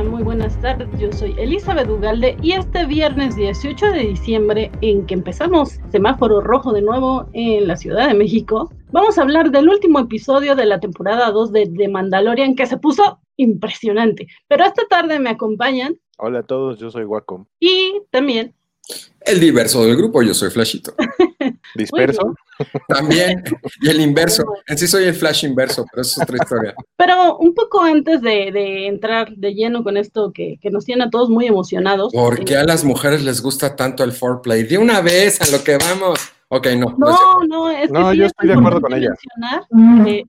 Muy buenas tardes. Yo soy Elizabeth Ugalde y este viernes 18 de diciembre, en que empezamos semáforo rojo de nuevo en la Ciudad de México, vamos a hablar del último episodio de la temporada 2 de The Mandalorian que se puso impresionante. Pero esta tarde me acompañan. Hola a todos, yo soy Wacom. Y también el diverso del grupo, yo soy Flashito. ¿Disperso? También, y el inverso. En sí soy el Flash inverso, pero eso es otra historia. Pero un poco antes de, entrar de lleno con esto que, nos tiene a todos muy emocionados. ¿Por qué a las mujeres les gusta tanto el foreplay? De una vez a lo que vamos. Ok, no. No, no, es que no, yo estoy de acuerdo con ella. Eh,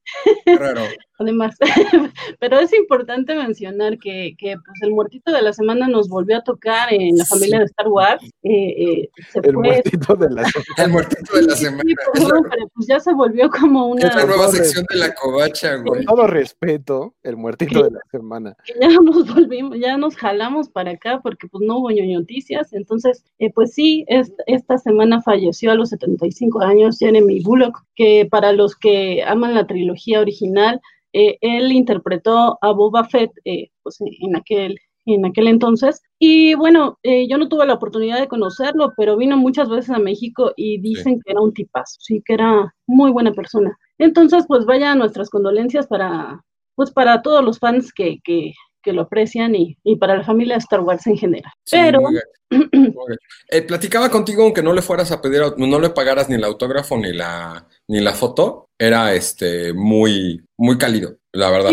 además, pero es importante mencionar que, que pues, el muertito de la semana nos volvió a tocar en la familia de Star Wars. Eh, eh, el muertito de la semana. El muertito de la semana. Pues, pero pues ya se volvió como una. Es la nueva sección de la covacha, güey. Con todo respeto, el muertito de la semana. ya nos volvimos, ya nos jalamos para acá porque pues no hubo noticias. Entonces, pues sí, esta semana falleció a los 70 años, Jeremy Bullock, que para los que aman la trilogía original, eh, él interpretó a Boba Fett eh, pues, en, aquel, en aquel entonces. Y bueno, eh, yo no tuve la oportunidad de conocerlo, pero vino muchas veces a México y dicen que era un tipazo, sí, que era muy buena persona. Entonces, pues vaya nuestras condolencias para, pues para todos los fans que, que, que lo aprecian y, y, para la familia de Star Wars en general. Pero... Eh, platicaba contigo aunque no le fueras a pedir, no le pagaras ni el autógrafo ni la, ni la foto, era este muy, muy cálido, la verdad.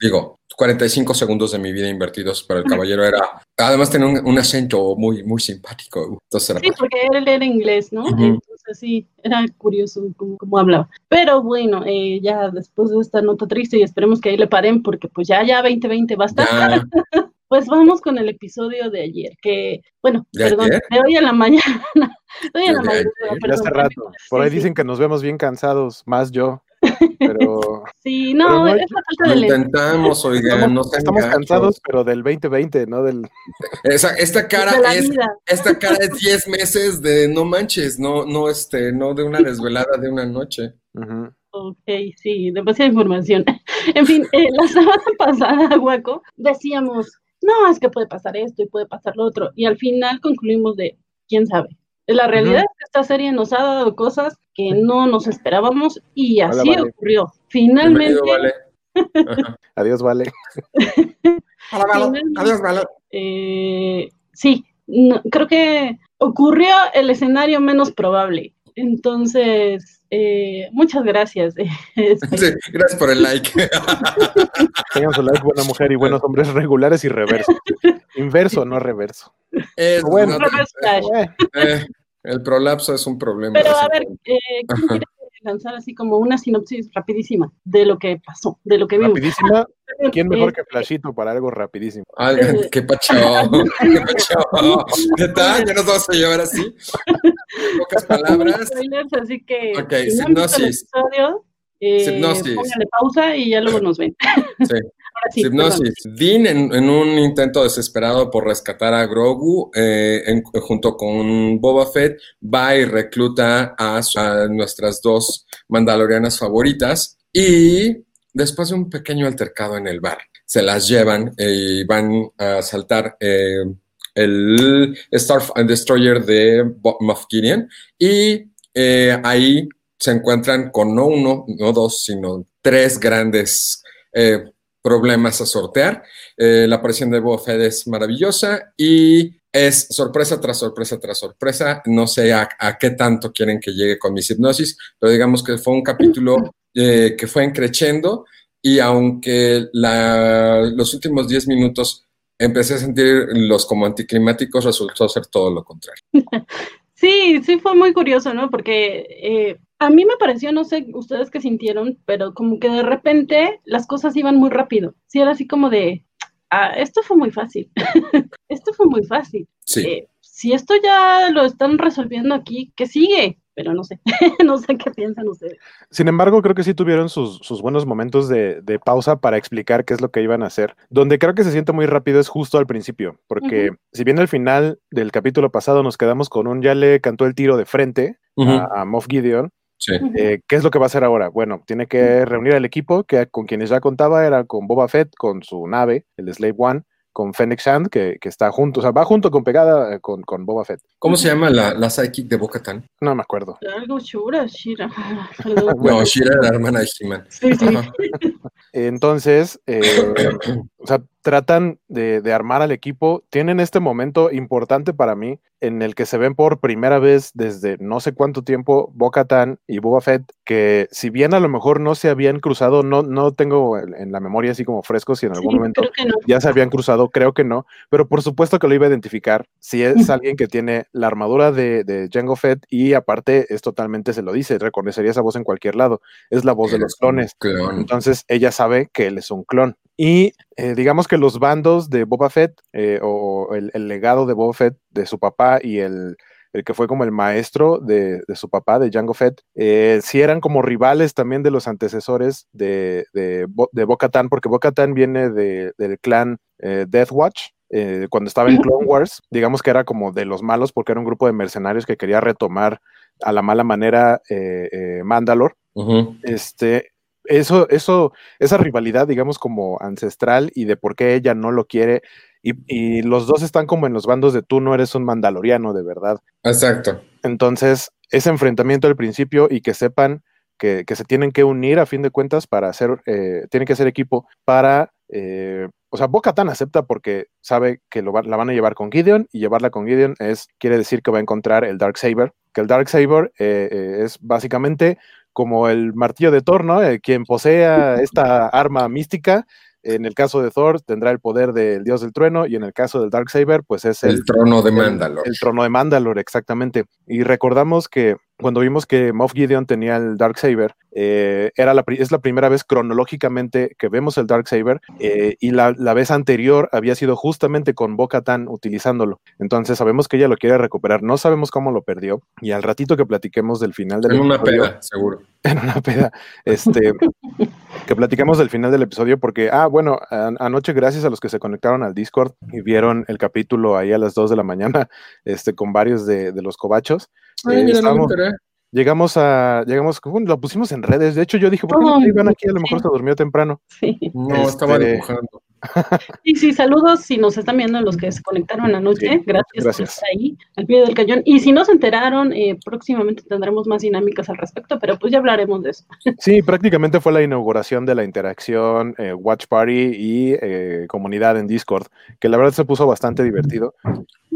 Digo, 45 segundos de mi vida invertidos para el caballero era, además tenía un, acento muy, muy simpático. Entonces sí, porque él era inglés, ¿no? Entonces sí, era curioso cómo, hablaba. Pero bueno, eh, ya después de esta nota triste y esperemos que ahí le paren porque pues ya, ya 2020 basta. pues vamos con el episodio de ayer, que, bueno, perdón, de hoy a la mañana. hoy a la mañana. hace rato. Por ahí dicen que nos vemos bien cansados, más yo. Pero. Sí, no, es la falta de intentamos, oigan, no Estamos cansados, pero del 2020, no del. esta cara es. Esta cara es 10 meses de no manches, no, no, este, no de una desvelada de una noche. Ok, sí, demasiada información. en fin, eh, la semana pasada, Guaco, decíamos, no, es que puede pasar esto y puede pasar lo otro. Y al final concluimos de, quién sabe. La realidad es que esta serie nos ha dado cosas que no nos esperábamos y así ocurrió. Finalmente. Adiós, vale. Adiós, vale. Eh, sí, creo que ocurrió el escenario menos probable. Entonces, eh, muchas gracias. Sí, gracias por el like. Tengan su like, buena mujer y buenos hombres regulares y reverso. Inverso, no reverso. Es bueno. Eh, el prolapso es un problema. Pero a ver, eh, ¿quién quiere lanzar así como una sinopsis rapidísima de lo que pasó, de lo que vimos? Rapidísima. ¿Quién mejor que Flashito para algo rapidísimo? Ay, qué pacho, qué pacho. ¿Qué tal? ¿Ya nos vamos a llevar así? Pocas palabras. Así que, ok, hipnosis. Eh, hipnosis. Póngale pausa y ya luego nos ven. Sí. Hipnosis. Dean, en, un intento desesperado por rescatar a Grogu, eh, junto con Boba Fett, va y recluta a, nuestras dos mandalorianas favoritas y después de un pequeño altercado en el bar, se las llevan y van a saltar eh, el Star Destroyer de Moff Gideon y eh, ahí se encuentran con no uno, no dos, sino tres grandes problemas a sortear. Eh, la aparición de Boba es maravillosa y es sorpresa tras sorpresa tras sorpresa. No sé a, qué tanto quieren que llegue con mis hipnosis, pero digamos que fue un capítulo eh, que fue creciendo y aunque los últimos 10 minutos empecé a sentir los como anticlimáticos, resultó ser todo lo contrario. Sí, sí fue muy curioso, ¿no? Porque eh, a mí me pareció, no sé ustedes qué sintieron, pero como que de repente las cosas iban muy rápido. Sí, era así como de, ah, esto fue muy fácil, esto fue muy fácil. Sí. Eh, si esto ya lo están resolviendo aquí, ¿qué sigue? Pero no sé, no sé qué piensan ustedes. Sin embargo, creo que sí tuvieron sus, buenos momentos de, pausa para explicar qué es lo que iban a hacer. Donde creo que se siente muy rápido es justo al principio, porque si bien al final del capítulo pasado nos quedamos con un ya le cantó el tiro de frente a Moff Gideon, Eh, ¿Qué es lo que va a hacer ahora? Bueno, tiene que reunir al equipo que con quienes ya contaba era con Boba Fett, con su nave, el Slave One, con Fennec Shand, que, que, está junto, o sea, va junto con pegada eh, con, con Boba Fett. ¿Cómo se llama la, la psychic de Boca Tan? No me acuerdo. Algo Shura, Shira. no, Shira era la hermana de He-Man. Sí, sí. Entonces, eh, o sea, tratan de, de, armar al equipo. Tienen este momento importante para mí en el que se ven por primera vez desde no sé cuánto tiempo Bo-Katan y Boba Fett, que si bien a lo mejor no se habían cruzado, no, no tengo en la memoria así como fresco si en algún momento ya se habían cruzado, creo que no, pero por supuesto que lo iba a identificar si es alguien que tiene la armadura de, de Jango Fett y aparte es totalmente, se lo dice, reconocería esa voz en cualquier lado, es la voz de los clones. Entonces ella sabe que él es un clon. Y eh, digamos que los bandos de Boba Fett eh, o el, legado de Boba Fett de su papá y el, el que fue como el maestro de, de su papá, de Jango Fett, eh, sí eran como rivales también de los antecesores de, de, de Bo-Katan, porque Bo-Katan viene del clan Death Watch, cuando estaba en Clone Wars, digamos que era como de los malos porque era un grupo de mercenarios que quería retomar a la mala manera eh, Mandalore. Este, eso, eso, esa rivalidad, digamos, como ancestral y de por qué ella no lo quiere. Y, los dos están como en los bandos de tú no eres un mandaloriano de verdad. Exacto. Entonces, ese enfrentamiento al principio y que sepan que, se tienen que unir a fin de cuentas para hacer, eh, tienen que ser equipo para, eh, o sea, Boca Tan acepta porque sabe que lo la van a llevar con Gideon y llevarla con Gideon es, quiere decir que va a encontrar el Dark Saber, que el Dark Saber eh, es básicamente como el martillo de Thor, ¿no? Eh, quien posea esta arma mística, en el caso de Thor tendrá el poder del dios del trueno y en el caso del Dark Saber, pues es el, trono de Mandalor. El, trono de Mandalor, exactamente. Y recordamos que cuando vimos que Moff Gideon tenía el Dark Saber, eh, era la, es la primera vez cronológicamente que vemos el Dark Saber eh, y la, vez anterior había sido justamente con Boca Tan utilizándolo. Entonces sabemos que ella lo quiere recuperar, no sabemos cómo lo perdió y al ratito que platiquemos del final del en episodio. En una peda, seguro. En una peda. Este, que platiquemos del final del episodio porque, ah, bueno, anoche gracias a los que se conectaron al Discord y vieron el capítulo ahí a las 2 de la mañana este, con varios de, de los cobachos. Ay, mira, no Llegamos a, llegamos, lo pusimos en redes. De hecho, yo dije, ¿por qué no iban aquí? A lo mejor se durmió temprano. Sí. No, estaba este, dibujando. Y sí, saludos si nos están viendo los que se conectaron anoche. gracias, por estar ahí, al pie del cañón. Y si no se enteraron, eh, próximamente tendremos más dinámicas al respecto, pero pues ya hablaremos de eso. Sí, prácticamente fue la inauguración de la interacción, eh, Watch Party y eh, comunidad en Discord, que la verdad se puso bastante divertido.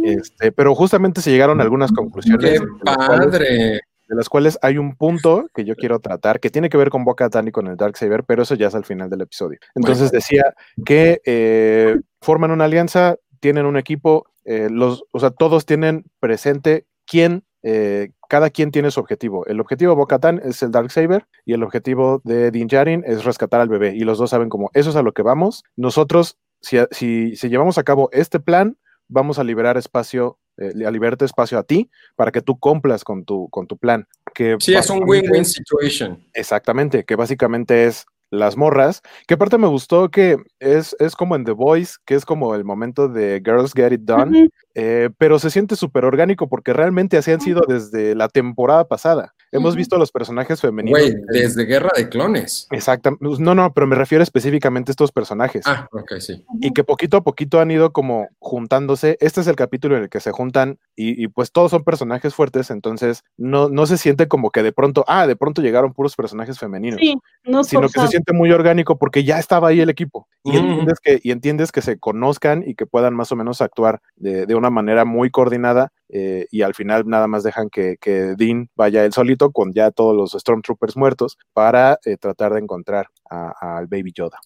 Este, pero justamente se llegaron algunas conclusiones. ¡Qué padre! De las cuales hay un punto que yo quiero tratar que tiene que ver con Boca Tan y con el Dark Saber, pero eso ya es al final del episodio. Entonces decía que eh, forman una alianza, tienen un equipo, eh, los, o sea, todos tienen presente quién, eh, cada quien tiene su objetivo. El objetivo de Boca Tan es el Dark Saber y el objetivo de Din Djarin es rescatar al bebé. Y los dos saben como eso es a lo que vamos. Nosotros, si, si, si llevamos a cabo este plan, vamos a liberar espacio eh, a liberarte espacio a ti para que tú cumplas con tu, con tu plan. Que sí, es un win-win situation. Exactamente, que básicamente es las morras, que aparte me gustó que es, es como en The Voice, que es como el momento de Girls Get It Done, eh, pero se siente súper orgánico porque realmente así han sido desde la temporada pasada. Hemos visto a los personajes femeninos. Güey, desde Guerra de Clones. Exactamente. Pues, no, no, pero me refiero específicamente a estos personajes. Ah, ok, sí. Y que poquito a poquito han ido como juntándose. Este es el capítulo en el que se juntan y, pues todos son personajes fuertes, entonces no, no se siente como que de pronto, ah, de pronto llegaron puros personajes femeninos. Sí, no sino que se siente muy orgánico porque ya estaba ahí el equipo. Y, entiendes, que, y entiendes que se conozcan y que puedan más o menos actuar de, de una manera muy coordinada eh, y al final nada más dejan que, que, Dean vaya él solito con ya todos los Stormtroopers muertos para eh, tratar de encontrar al Baby Yoda.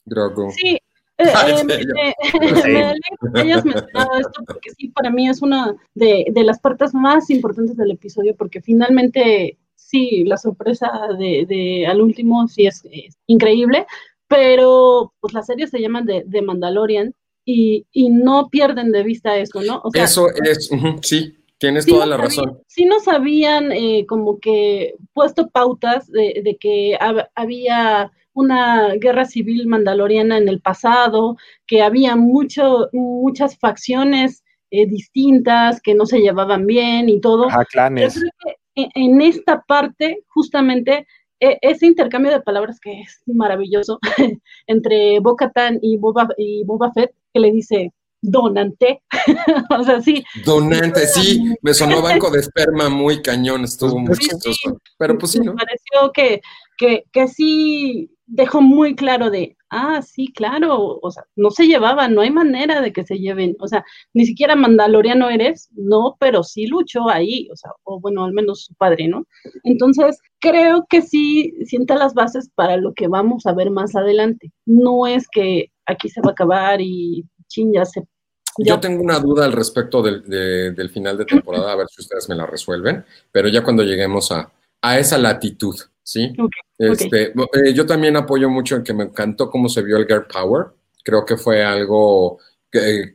Sí. Eh, eh me, hayas mencionado esto porque sí, para mí es una de, de, las partes más importantes del episodio porque finalmente sí, la sorpresa de, de al último sí es, increíble, pero pues la serie se llama de, de Mandalorian y, y, no pierden de vista eso, ¿no? O sea, eso es, sí, Tienes toda la razón. Sí nos habían eh, como que puesto pautas de, que había una guerra civil mandaloriana en el pasado, que había mucho, muchas facciones eh, distintas que no se llevaban bien y todo. clanes. e, en, esta parte, justamente, e, ese intercambio de palabras que es maravilloso entre Boca y Boba, y Boba Fett, que le dice, donante. o sea, sí. Donante, sí, me sonó banco de esperma muy cañón, estuvo muy chistoso. Pero pues sí, ¿no? Me pareció que, que, que sí dejó muy claro de, ah, sí, claro, o sea, no se llevaban, no hay manera de que se lleven, o sea, ni siquiera mandaloriano eres, no, pero sí luchó ahí, o sea, o bueno, al menos su padre, ¿no? Entonces, creo que sí sienta las bases para lo que vamos a ver más adelante. No es que aquí se va a acabar y chin, ya se... Yo tengo una duda al respecto del, del final de temporada, a ver si ustedes me la resuelven, pero ya cuando lleguemos a, a esa latitud, ¿sí? este, eh, yo también apoyo mucho en que me encantó cómo se vio el Girl Power. Creo que fue algo que,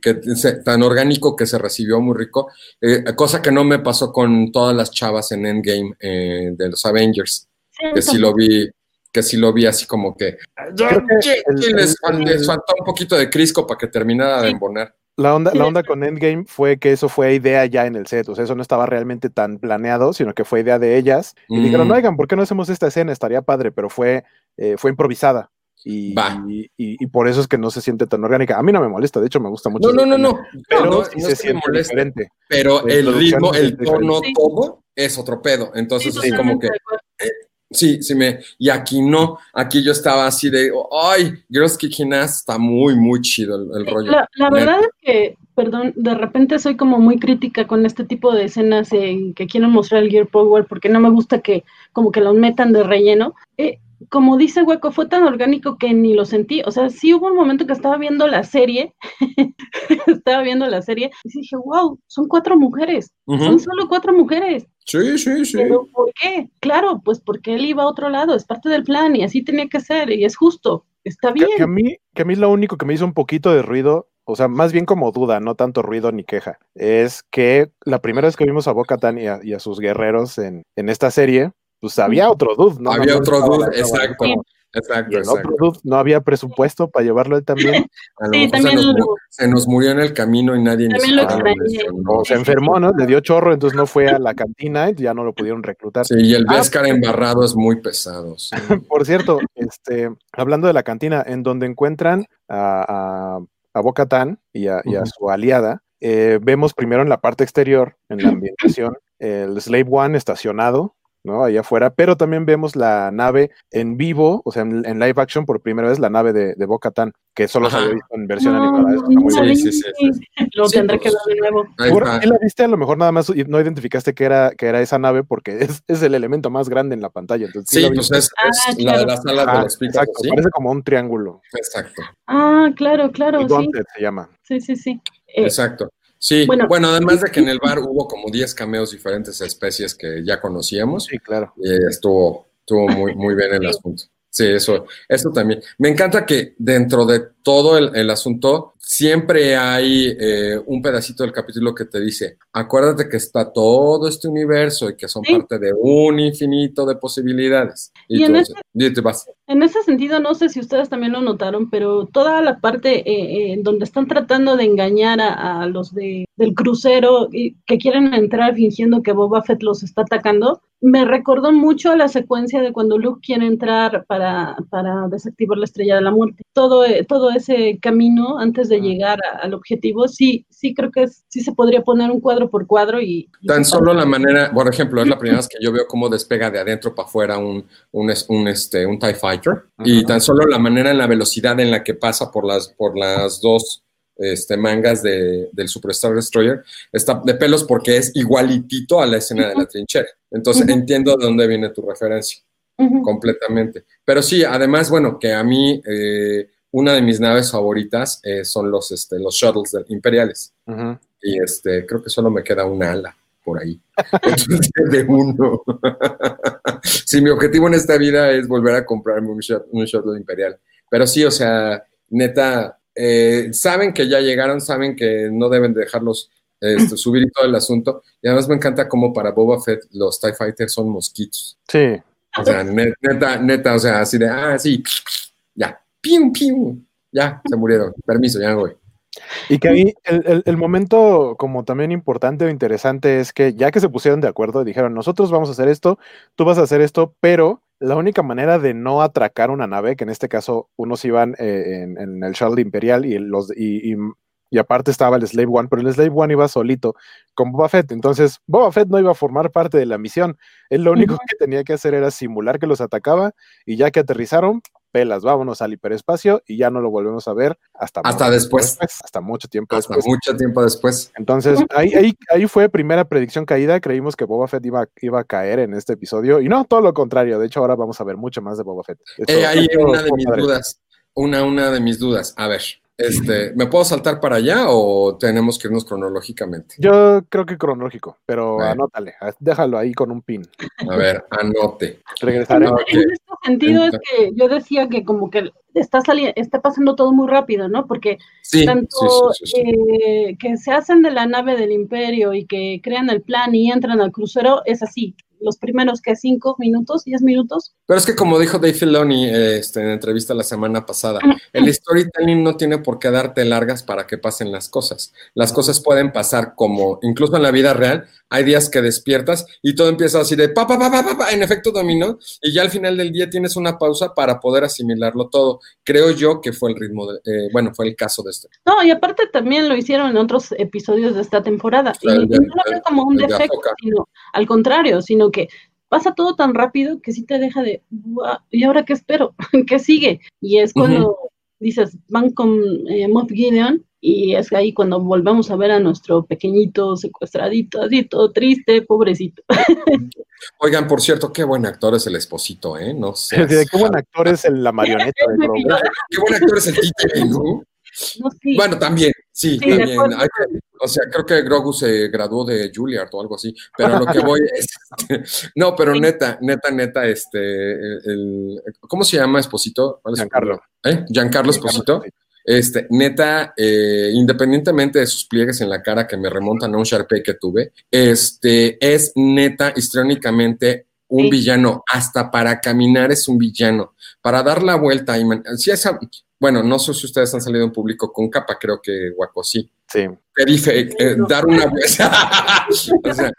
tan orgánico que se recibió muy rico, eh, cosa que no me pasó con todas las chavas en Endgame eh, de los Avengers, que sí lo vi que sí lo vi así como que, les, faltó un poquito de crisco para que terminara de embonar. La onda, la onda con Endgame fue que eso fue idea ya en el set, o sea, eso no estaba realmente tan planeado, sino que fue idea de ellas. Y dijeron, mm. oigan, ¿por qué no hacemos esta escena? Estaría padre, pero fue, eh, fue improvisada. Y, y, por eso es que no se siente tan orgánica. A mí no me molesta, de hecho me gusta mucho. No, no, no, no. Pero no, se siente diferente. Pero el ritmo, el tono, todo es otro pedo. Entonces, así como que Sí, sí me, y aquí no, aquí yo estaba así de, ay, Girls Kicking Ass está muy, muy chido el, rollo. La, verdad es que, perdón, de repente soy como muy crítica con este tipo de escenas en que quieren mostrar el Gear Power porque no me gusta que como que los metan de relleno. Eh, como dice Hueco, fue tan orgánico que ni lo sentí. O sea, sí hubo un momento que estaba viendo la serie, estaba viendo la serie y dije, wow, son cuatro mujeres, son solo cuatro mujeres. Sí, sí, sí. ¿Pero por qué? Claro, pues porque él iba a otro lado, es parte del plan y así tenía que ser y es justo, está bien. Que, a, mí, que a mí lo único que me hizo un poquito de ruido, o sea, más bien como duda, no tanto ruido ni queja, es que la primera vez que vimos a Boca y y a sus guerreros en, en esta serie, pues había otro dude, ¿no? Había otro dude, exacto. Exacto, exacto. no había presupuesto para llevarlo él también. sí, también se, nos, murió en el camino y nadie O se enfermó, ¿no? Le dio chorro, entonces no fue a la cantina y ya no lo pudieron reclutar. Sí, y el ah, Vescar embarrado es muy pesado. Por cierto, este, hablando de la cantina, en donde encuentran a, a, a y, a, su aliada, eh, vemos primero en la parte exterior, en la ambientación, el Slave One estacionado ¿no? Allá afuera, pero también vemos la nave en vivo, o sea, en, live action por primera vez, la nave de, de Boca Tan, que solo se había visto en versión animada. sí, sí, sí, Lo tendré que ver de nuevo. ¿Y la viste? A lo mejor nada más no identificaste que era, que era esa nave porque es, es el elemento más grande en la pantalla. Entonces, sí, pues es, ah, la de las salas de los Exacto, parece como un triángulo. Exacto. Ah, claro, claro. sí. se llama. Sí, sí, sí. Eh, exacto. Sí, bueno, además de que en el bar hubo como 10 cameos diferentes especies que ya conocíamos. Sí, claro. Y estuvo, estuvo muy, muy bien el asunto. Sí, eso, eso también. Me encanta que dentro de todo el, asunto siempre hay eh, un pedacito del capítulo que te dice, acuérdate que está todo este universo y que son parte de un infinito de posibilidades. Y, en, ese, en, ese, sentido, no sé si ustedes también lo notaron, pero toda la parte eh, en donde están tratando de engañar a, los de, del crucero y que quieren entrar fingiendo que Boba Fett los está atacando, me recordó mucho a la secuencia de cuando Luke quiere entrar para, para desactivar la estrella de la muerte. Todo, eh, todo ese camino antes de llegar al objetivo, sí, sí creo que sí se podría poner un cuadro por cuadro y... Tan solo la manera, por ejemplo, es la primera vez que yo veo cómo despega de adentro para afuera un, un, un, este, un TIE Fighter y tan solo la manera en la velocidad en la que pasa por las, por las dos este, mangas de, del Superstar Destroyer, está de pelos porque es igualitito a la escena de la trinchera. Entonces entiendo de dónde viene tu referencia, completamente. Pero sí, además, bueno, que a mí eh, una de mis naves favoritas eh, son los, este, los shuttles imperiales. Y este, creo que solo me queda una ala por ahí. de uno. si mi objetivo en esta vida es volver a comprarme un, un shuttle imperial. Pero sí, o sea, neta, eh, saben que ya llegaron, saben que no deben dejarlos este, subir y todo el asunto. Y además me encanta cómo para Boba Fett los TIE Fighters son mosquitos. Sí. O sea, neta, neta, o sea, así de, ah, sí, ya, pium, pium, ya, se murieron. Permiso, ya voy. Y que ahí el, el, momento como también importante o interesante es que ya que se pusieron de acuerdo, dijeron, nosotros vamos a hacer esto, tú vas a hacer esto, pero la única manera de no atracar una nave, que en este caso unos iban eh, en, el Shuttle Imperial y, los, y, y aparte estaba el Slave One, pero el Slave One iba solito con Boba Fett. Entonces, Boba Fett no iba a formar parte de la misión. Él lo único que tenía que hacer era simular que los atacaba y ya que aterrizaron, pelas, vámonos al hiperespacio y ya no lo volvemos a ver hasta, hasta después. Hasta mucho tiempo hasta mucho tiempo después. Entonces, ahí, ahí, ahí fue primera predicción caída. Creímos que Boba Fett iba, iba a caer en este episodio y no, todo lo contrario. De hecho, ahora vamos a ver mucho más de Boba Fett. Eh, ahí una de mis dudas. Una, una de mis dudas. A ver, este, ¿Me puedo saltar para allá o tenemos que irnos cronológicamente? Yo creo que cronológico, pero anótale, déjalo ahí con un pin. A ver, anote. Regresaré. En este sentido es que yo decía que como que está saliendo, está pasando todo muy rápido, ¿no? Porque tanto eh, que se hacen de la nave del imperio y que crean el plan y entran al crucero es así los primeros que cinco minutos, diez minutos. Pero es que como dijo Dave Filoni este, en entrevista la semana pasada, el storytelling no tiene por qué darte largas para que pasen las cosas. Las cosas pueden pasar como, incluso en la vida real, hay días que despiertas y todo empieza así de pa, pa, pa, pa, pa, en efecto dominó, y ya al final del día tienes una pausa para poder asimilarlo todo. Creo yo que fue el ritmo, de, eh, bueno, fue el caso de este. No, y aparte también lo hicieron en otros episodios de esta temporada. y, no lo veo como un defecto, sino al contrario, sino que pasa todo tan rápido que sí te deja de, ¿y ahora qué espero? ¿Qué sigue? Y es cuando dices, van con eh, Moff Gideon y es ahí cuando volvemos a ver a nuestro pequeñito secuestradito, así todo triste, pobrecito. Oigan, por cierto, qué buen actor es el esposito, ¿eh? No sé. qué buen actor es el, la marioneta. qué buen actor es el títere, ¿no? Bueno, también, sí, también. o sea, creo que Grogu se graduó de Juilliard o algo así, pero lo que voy es, este, no, pero neta, neta, neta, este, el, ¿cómo se llama Esposito? Giancarlo. ¿Eh? Giancarlo Esposito. Este, neta, eh, independientemente de sus pliegues en la cara que me remontan a un Sharpay que tuve, este, es neta, histriónicamente, un villano. Hasta para caminar es un villano. Para dar la vuelta, y si esa, bueno, no sé si ustedes han salido en público con capa, creo que Guaco sí. Sí. Que eh, dar una vuelta. o sea,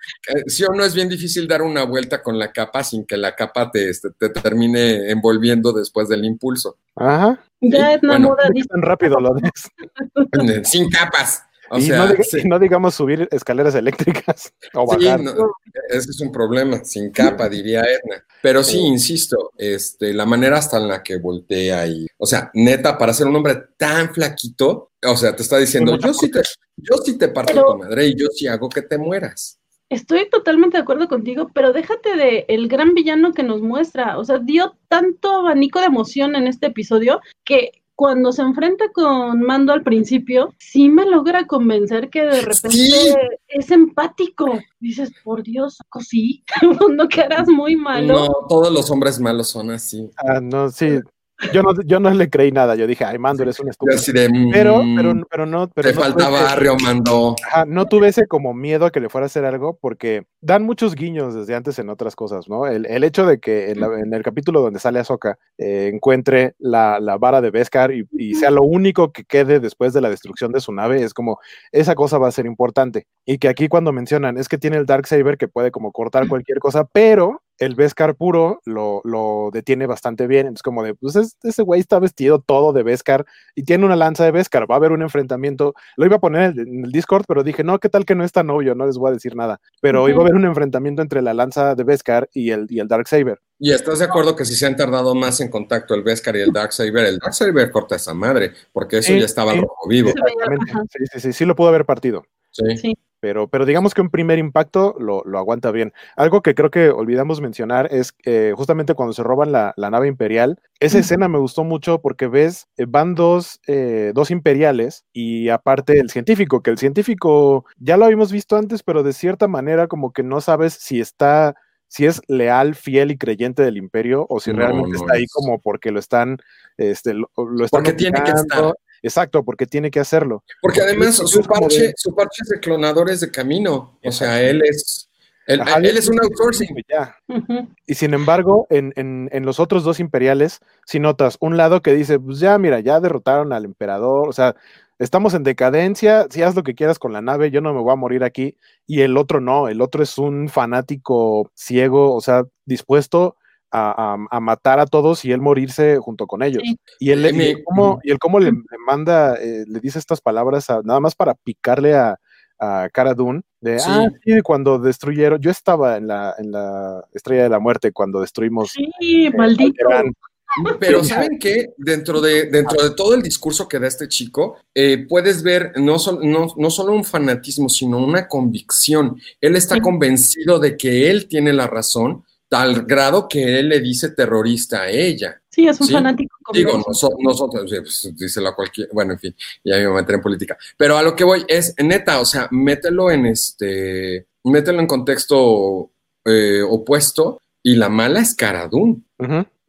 sí o no es bien difícil dar una vuelta con la capa sin que la capa te, este, te termine envolviendo después del impulso. Ajá. Ya es una moda. Tan rápido lo ves. sin capas y no, digamos subir escaleras eléctricas o bajar. ese es un problema, sin capa, diría Edna. Pero sí, insisto, este, la manera hasta en la que voltea y, o sea, neta, para ser un hombre tan flaquito, o sea, te está diciendo, yo sí te, yo sí te parto tu madre y yo sí hago que te mueras. Estoy totalmente de acuerdo contigo, pero déjate de el gran villano que nos muestra. O sea, dio tanto abanico de emoción en este episodio que cuando se enfrenta con Mando al principio, sí me logra convencer que de repente es empático. Dices, por Dios, sí, no quedas muy malo. No, todos los hombres malos son así. Ah, no, sí, yo no, yo no le creí nada. Yo dije, ay, Mando, eres un estúpido. Mm, pero, pero, pero no. Pero te falta barrio, Mando. no tuve ese como miedo a que le fuera a hacer algo, porque dan muchos guiños desde antes en otras cosas, ¿no? El, el hecho de que en, el capítulo donde sale Ahsoka eh, encuentre la, la, vara de Beskar y, y, sea lo único que quede después de la destrucción de su nave, es como, esa cosa va a ser importante. Y que aquí cuando mencionan, es que tiene el Dark Saber que puede como cortar cualquier cosa, pero el Beskar puro lo, lo, detiene bastante bien. Es como de, pues ese güey está vestido todo de Beskar y tiene una lanza de Beskar. Va a haber un enfrentamiento. Lo iba a poner en el Discord, pero dije, no, ¿qué tal que no es tan obvio? No les voy a decir nada. Pero iba a haber un enfrentamiento entre la lanza de Beskar y el, y el Dark Saber. ¿Y estás de acuerdo que si se han tardado más en contacto el Beskar y el Dark Saber, el Dark Saber corta esa madre, porque eso ya estaba rojo vivo. Sí, sí, sí, sí, lo pudo haber partido. sí pero, pero digamos que un primer impacto lo, lo, aguanta bien. Algo que creo que olvidamos mencionar es que justamente cuando se roban la, la nave imperial, esa escena me gustó mucho porque ves, eh, van dos, eh, dos imperiales y aparte el científico, que el científico ya lo habíamos visto antes, pero de cierta manera como que no sabes si está si es leal, fiel y creyente del imperio o si realmente está ahí como porque lo están, este, lo, están porque tiene que estar. Exacto, porque tiene que hacerlo. Porque además su parche, su parche es de clonadores de camino. O sea, él es. Él, es un outsourcing. Ya. Y sin embargo, en, en, en, los otros dos imperiales, si notas un lado que dice, pues ya, mira, ya derrotaron al emperador, o sea, estamos en decadencia, si haz lo que quieras con la nave, yo no me voy a morir aquí. Y el otro no, el otro es un fanático ciego, o sea, dispuesto a, matar a todos y él morirse junto con ellos. Y, él, y, él cómo, y él cómo le, manda, eh, le dice estas palabras nada más para picarle a, a Cara Dune, de, ah, sí, cuando destruyeron, yo estaba en la, en la Estrella de la Muerte cuando destruimos. Sí, maldito. Pero ¿saben qué? Dentro de, dentro de todo el discurso que da este chico, eh, puedes ver no, no, no, solo un fanatismo, sino una convicción. Él está convencido de que él tiene la razón, tal grado que él le dice terrorista a ella. Sí, es un fanático. Digo, nosotros, pues, dice la cualquier, bueno, en fin, ya me voy a meter en política. Pero a lo que voy es, neta, o sea, mételo en este, mételo en contexto eh, opuesto y la mala es Caradún,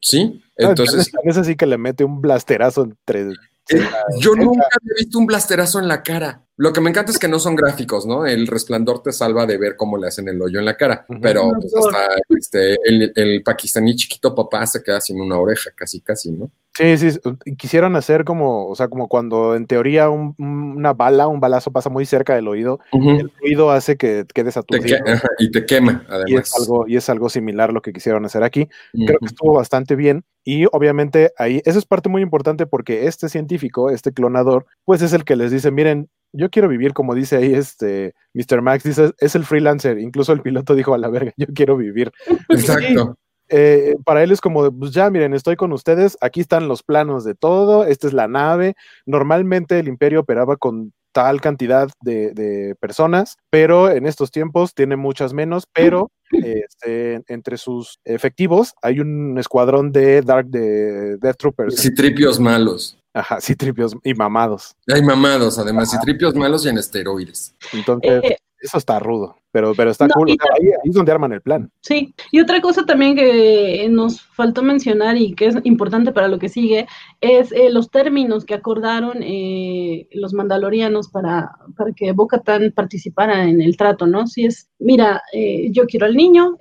¿sí? Entonces... Es así que le mete un blasterazo entre eh, yo nunca he visto un blasterazo en la cara. Lo que me encanta es que no son gráficos, ¿no? El resplandor te salva de ver cómo le hacen el hoyo en la cara, pero pues, hasta este, el, el, pakistaní chiquito papá se queda sin una oreja, casi, casi, ¿no? Sí, sí, quisieron hacer como, o sea, como cuando en teoría una bala, un balazo pasa muy cerca del oído, el ruido hace que quedes aturdido. y te quema, además. Y es, algo, y es algo similar lo que quisieron hacer aquí. Creo que estuvo bastante bien. Y obviamente ahí, eso es parte muy importante porque este científico, este clonador, pues es el que les dice, miren, yo quiero vivir como dice ahí este Mr. Max, dice, es el freelancer, incluso el piloto dijo a la verga, yo quiero vivir. Exacto. Eh, para él es como, pues ya miren, estoy con ustedes, aquí están los planos de todo, esta es la nave. Normalmente el imperio operaba con tal cantidad de, personas, pero en estos tiempos tiene muchas menos, pero este, entre sus efectivos hay un escuadrón de Dark de Death Troopers. Citripios malos. Ajá, citripios y mamados. Hay mamados, además, citripios malos y en esteroides. Entonces, eh, eso está rudo, pero, pero está cool. Ahí, es donde arman el plan. Sí, y otra cosa también que nos faltó mencionar y que es importante para lo que sigue es eh, los términos que acordaron eh, los mandalorianos para, para que Boca participara en el trato, ¿no? Si es, mira, eh, yo quiero al niño,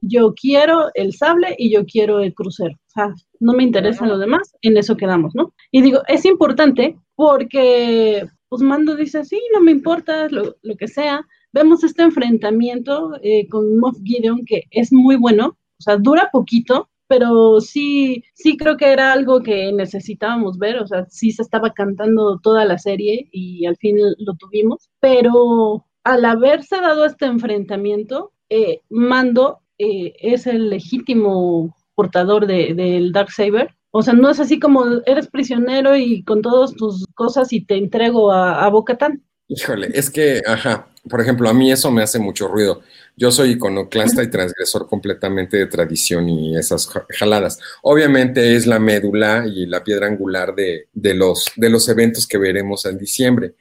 yo quiero el sable y yo quiero el crucero. O sea, no me interesan los demás, en eso quedamos, ¿no? Y digo, es importante porque pues Mando dice, sí, no me importa, lo, que sea. Vemos este enfrentamiento eh, con Moff Gideon que es muy bueno, o sea, dura poquito, pero sí, sí creo que era algo que necesitábamos ver, o sea, sí se estaba cantando toda la serie y al fin lo tuvimos, pero al haberse dado este enfrentamiento, eh, Mando eh, es el legítimo portador del de, Dark Saber o sea, no es así como eres prisionero y con todas tus cosas y te entrego a, a Bocatán. Híjole, es que, ajá, por ejemplo, a mí eso me hace mucho ruido. Yo soy iconoclasta y transgresor completamente de tradición y esas jaladas. Obviamente es la médula y la piedra angular de, de, los, de los eventos que veremos en diciembre.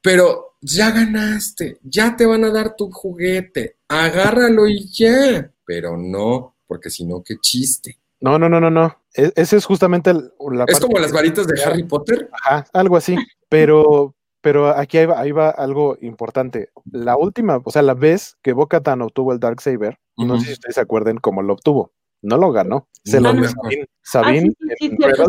Pero ya ganaste, ya te van a dar tu juguete, agárralo y ya. Pero no, porque si no, qué chiste. No, no, no, no, no. E-, ese es justamente la Es como las varitas de Harry Potter. Ajá, algo así. Pero, pero aquí ahí va, algo importante. La última, o sea, la vez que Boca Tan obtuvo el Dark Saber, no sé si ustedes se acuerden cómo lo obtuvo. No lo ganó. Se lo dio Sabine.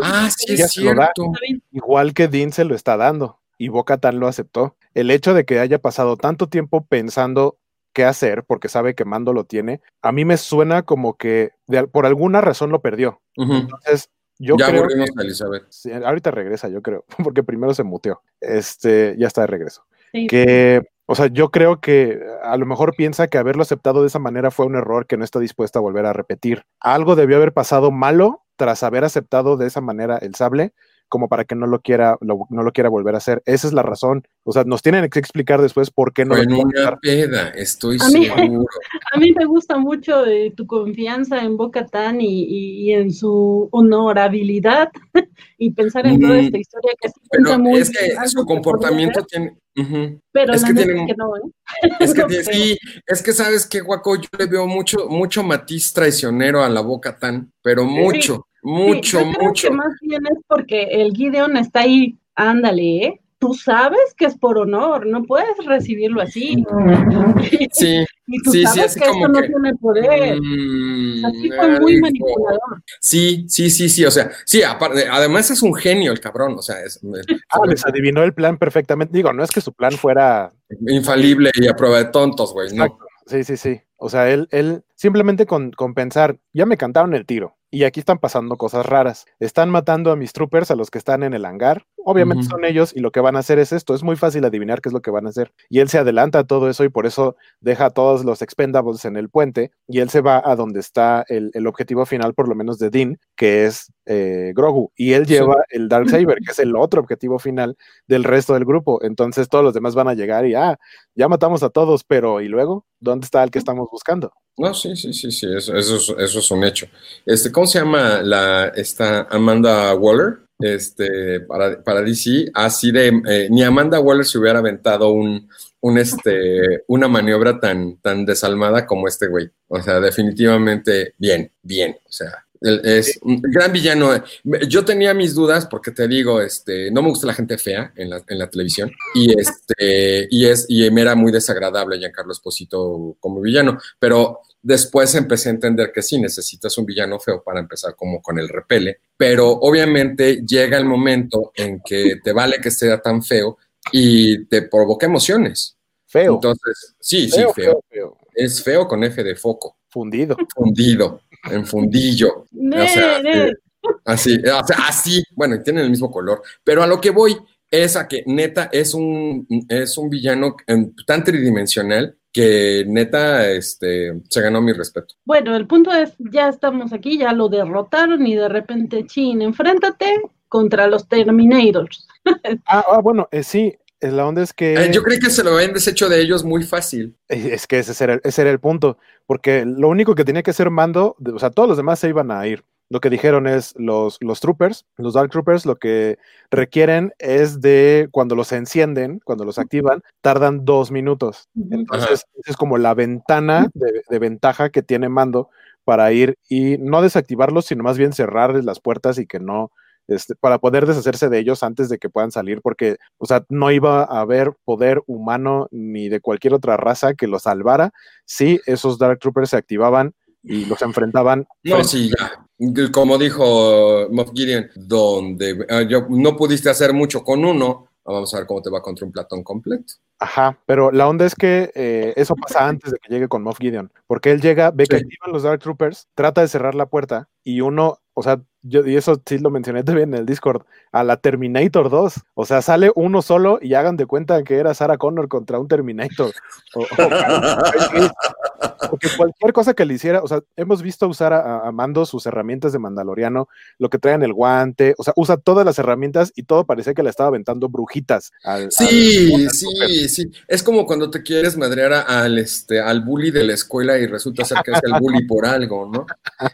ah, sí, es cierto. igual que Dean se lo está dando. Y Boca Tan lo aceptó. El hecho de que haya pasado tanto tiempo pensando qué hacer porque sabe que Mando lo tiene, a mí me suena como que por alguna razón lo perdió. Entonces, yo ya creo que, a Elizabeth. ahorita regresa, yo creo, porque primero se muteó. Este, ya está de regreso. Que, o sea, yo creo que a lo mejor piensa que haberlo aceptado de esa manera fue un error que no está dispuesta a volver a repetir. Algo debió haber pasado malo tras haber aceptado de esa manera el sable como para que no lo quiera, no lo quiera volver a hacer. Esa es la razón. O sea, nos tienen que explicar después por qué no. En una peda, estoy a mí, seguro. A mí me gusta mucho eh, tu confianza en Boca Tan y, y, en su honorabilidad y pensar en toda esta historia que se Pero muy es que su comportamiento tiene. Pero es que, tiene, que no, ¿eh? Es que sí, es que sabes que Guaco, yo le veo mucho, mucho matiz traicionero a la Boca Tan, pero mucho. Mucho, mucho. más bien es porque el Gideon está ahí, ándale, ¿eh? tú sabes que es por honor, no puedes recibirlo así. Sí, y tú sí, sabes sí, que esto no tiene poder. Mm, Así fue muy manipulador. Sí, sí, sí, sí, o sea, sí, aparte, además es un genio el cabrón, o sea, es Ah, les adivinó el plan perfectamente. Digo, no es que su plan fuera infalible y a prueba de tontos, güey, no. Sí, sí, sí. O sea, él, él simplemente con, con pensar, ya me cantaron el tiro y aquí están pasando cosas raras. Están matando a mis troopers, a los que están en el hangar. Obviamente son ellos y lo que van a hacer es esto. Es muy fácil adivinar qué es lo que van a hacer. Y él se adelanta a todo eso y por eso deja a todos los expendables en el puente y él se va a donde está el, el objetivo final, por lo menos de Dean, que es eh, Grogu. Y él Sí. lleva el Darksaber, que es el otro objetivo final del resto del grupo. Entonces todos los demás van a llegar y, ah, ya matamos a todos, pero ¿y luego? ¿Dónde está el que estamos buscando? No, sí, sí, sí, sí, eso, eso, es, eso es un hecho. Este, ¿cómo se llama la, esta Amanda Waller? Este, para, para DC, así de, eh, ni Amanda Waller se hubiera aventado un, un este, una maniobra tan, tan desalmada como este güey. O sea, definitivamente bien, bien. O sea, es un gran villano. Yo tenía mis dudas porque te digo, este, no me gusta la gente fea en la, en la televisión y este, y es, y me era muy desagradable Giancarlo Esposito como villano, pero después empecé a entender que sí, necesitas un villano feo para empezar como con el repele, pero obviamente llega el momento en que te vale que sea tan feo y te provoca emociones. Feo. Entonces, sí, sí, feo, feo. feo, feo. Es feo con F de foco, Fundido. fundido, en fundillo. O sea, eh, así, o sea, así, bueno, y tienen el mismo color, pero a lo que voy es a que neta es un, es un villano en- tan tridimensional que neta este, se ganó mi respeto. Bueno, el punto es, ya estamos aquí, ya lo derrotaron y de repente, chin, enfréntate contra los Terminators. Ah, ah, bueno, eh, sí, eh, la onda es que... Eh, yo creí que se lo habían deshecho de ellos muy fácil. Es que ese era, ese era el punto, porque lo único que tenía que hacer Mando, o sea, todos los demás se iban a ir. Lo que dijeron es los, los troopers, los Dark Troopers, lo que requieren es de cuando los encienden, cuando los activan, tardan dos minutos. Entonces, esa es como la ventana de, de ventaja que tiene Mando para ir y no desactivarlos, sino más bien cerrarles las puertas y que no, este, para poder deshacerse de ellos antes de que puedan salir, porque, o sea, no iba a haber poder humano ni de cualquier otra raza que los salvara si esos Dark Troopers se activaban y los enfrentaban. No, frente- sí, ya. Como dijo Moff Gideon, donde eh, yo, no pudiste hacer mucho con uno, vamos a ver cómo te va contra un platón completo. Ajá, pero la onda es que eh, eso pasa antes de que llegue con Moff Gideon, porque él llega, ve que Sí. activan los Dark Troopers, trata de cerrar la puerta y uno, o sea, yo, y eso sí lo mencioné también en el Discord, a la Terminator 2, o sea, sale uno solo y hagan de cuenta que era Sarah Connor contra un Terminator. O- o- porque cualquier cosa que le hiciera, o sea, hemos visto usar a, a Mando sus herramientas de Mandaloriano, lo que trae en el guante, o sea, usa todas las herramientas y todo parecía que le estaba aventando brujitas. al- Sí, al- sí, sí. Es como cuando te quieres madrear al, este, al bully de la escuela y resulta ser que es el bully por algo, ¿no?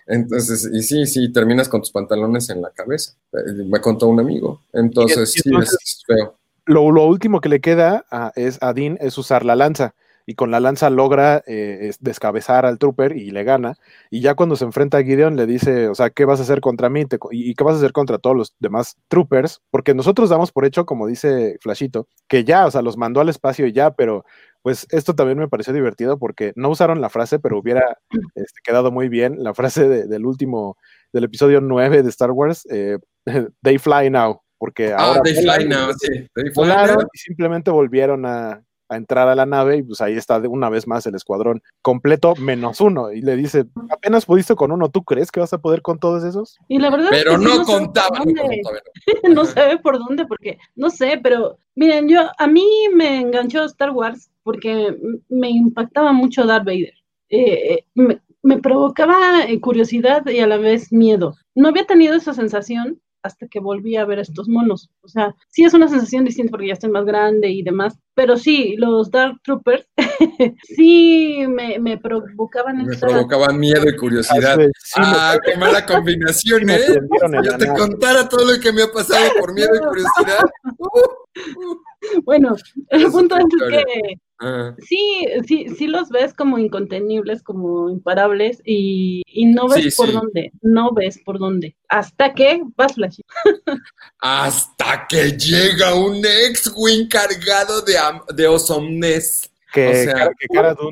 Entonces, y sí, sí, terminas con tus pantalones en la cabeza. Eh, Me contó un amigo. Entonces, sí, es feo. lo, lo último que le queda a, es, a Dean es usar la lanza. Y con la lanza logra eh, es- descabezar al trooper y le gana. Y ya cuando se enfrenta a Gideon le dice, o sea, ¿qué vas a hacer contra mí? Te ¿Y qué vas a hacer contra todos los demás troopers? Porque nosotros damos por hecho, como dice Flashito, que ya, o sea, los mandó al espacio y ya, pero pues esto también me pareció divertido porque no usaron la frase, pero hubiera este, quedado muy bien la frase de- del último, del episodio 9 de Star Wars, eh, They Fly Now. Porque Ah, ahora they fly now, sí. They fly volaron now. y simplemente volvieron a, a entrar a la nave y pues ahí está de una vez más el escuadrón completo menos uno y le dice, apenas pudiste con uno, ¿tú crees que vas a poder con todos esos? Y la verdad Pero es que no por contaba. no, no, no. no sé por dónde, porque no sé, pero miren, yo a mí me enganchó Star Wars porque me impactaba mucho Darth Vader. Eh, eh, me, me provocaba eh, curiosidad y a la vez miedo. No había tenido esa sensación hasta que volví a ver estos monos. O sea, sí es una sensación distinta porque ya estoy más grande y demás, pero sí, los Dark Troopers sí me, me provocaban Me esa- provocaba miedo y curiosidad. Sí, me- Ah, qué mala combinación, ¿eh? Yo te contara todo lo que me ha pasado por miedo y curiosidad. Uh, uh. Bueno, el punto es que Ah. Sí, sí, sí los ves como incontenibles, como imparables y, no ves por dónde, no ves por dónde. Hasta que vas Flash. Hasta que llega un ex-wing cargado de, de osomnes. Que, o sea, que cara ¿no?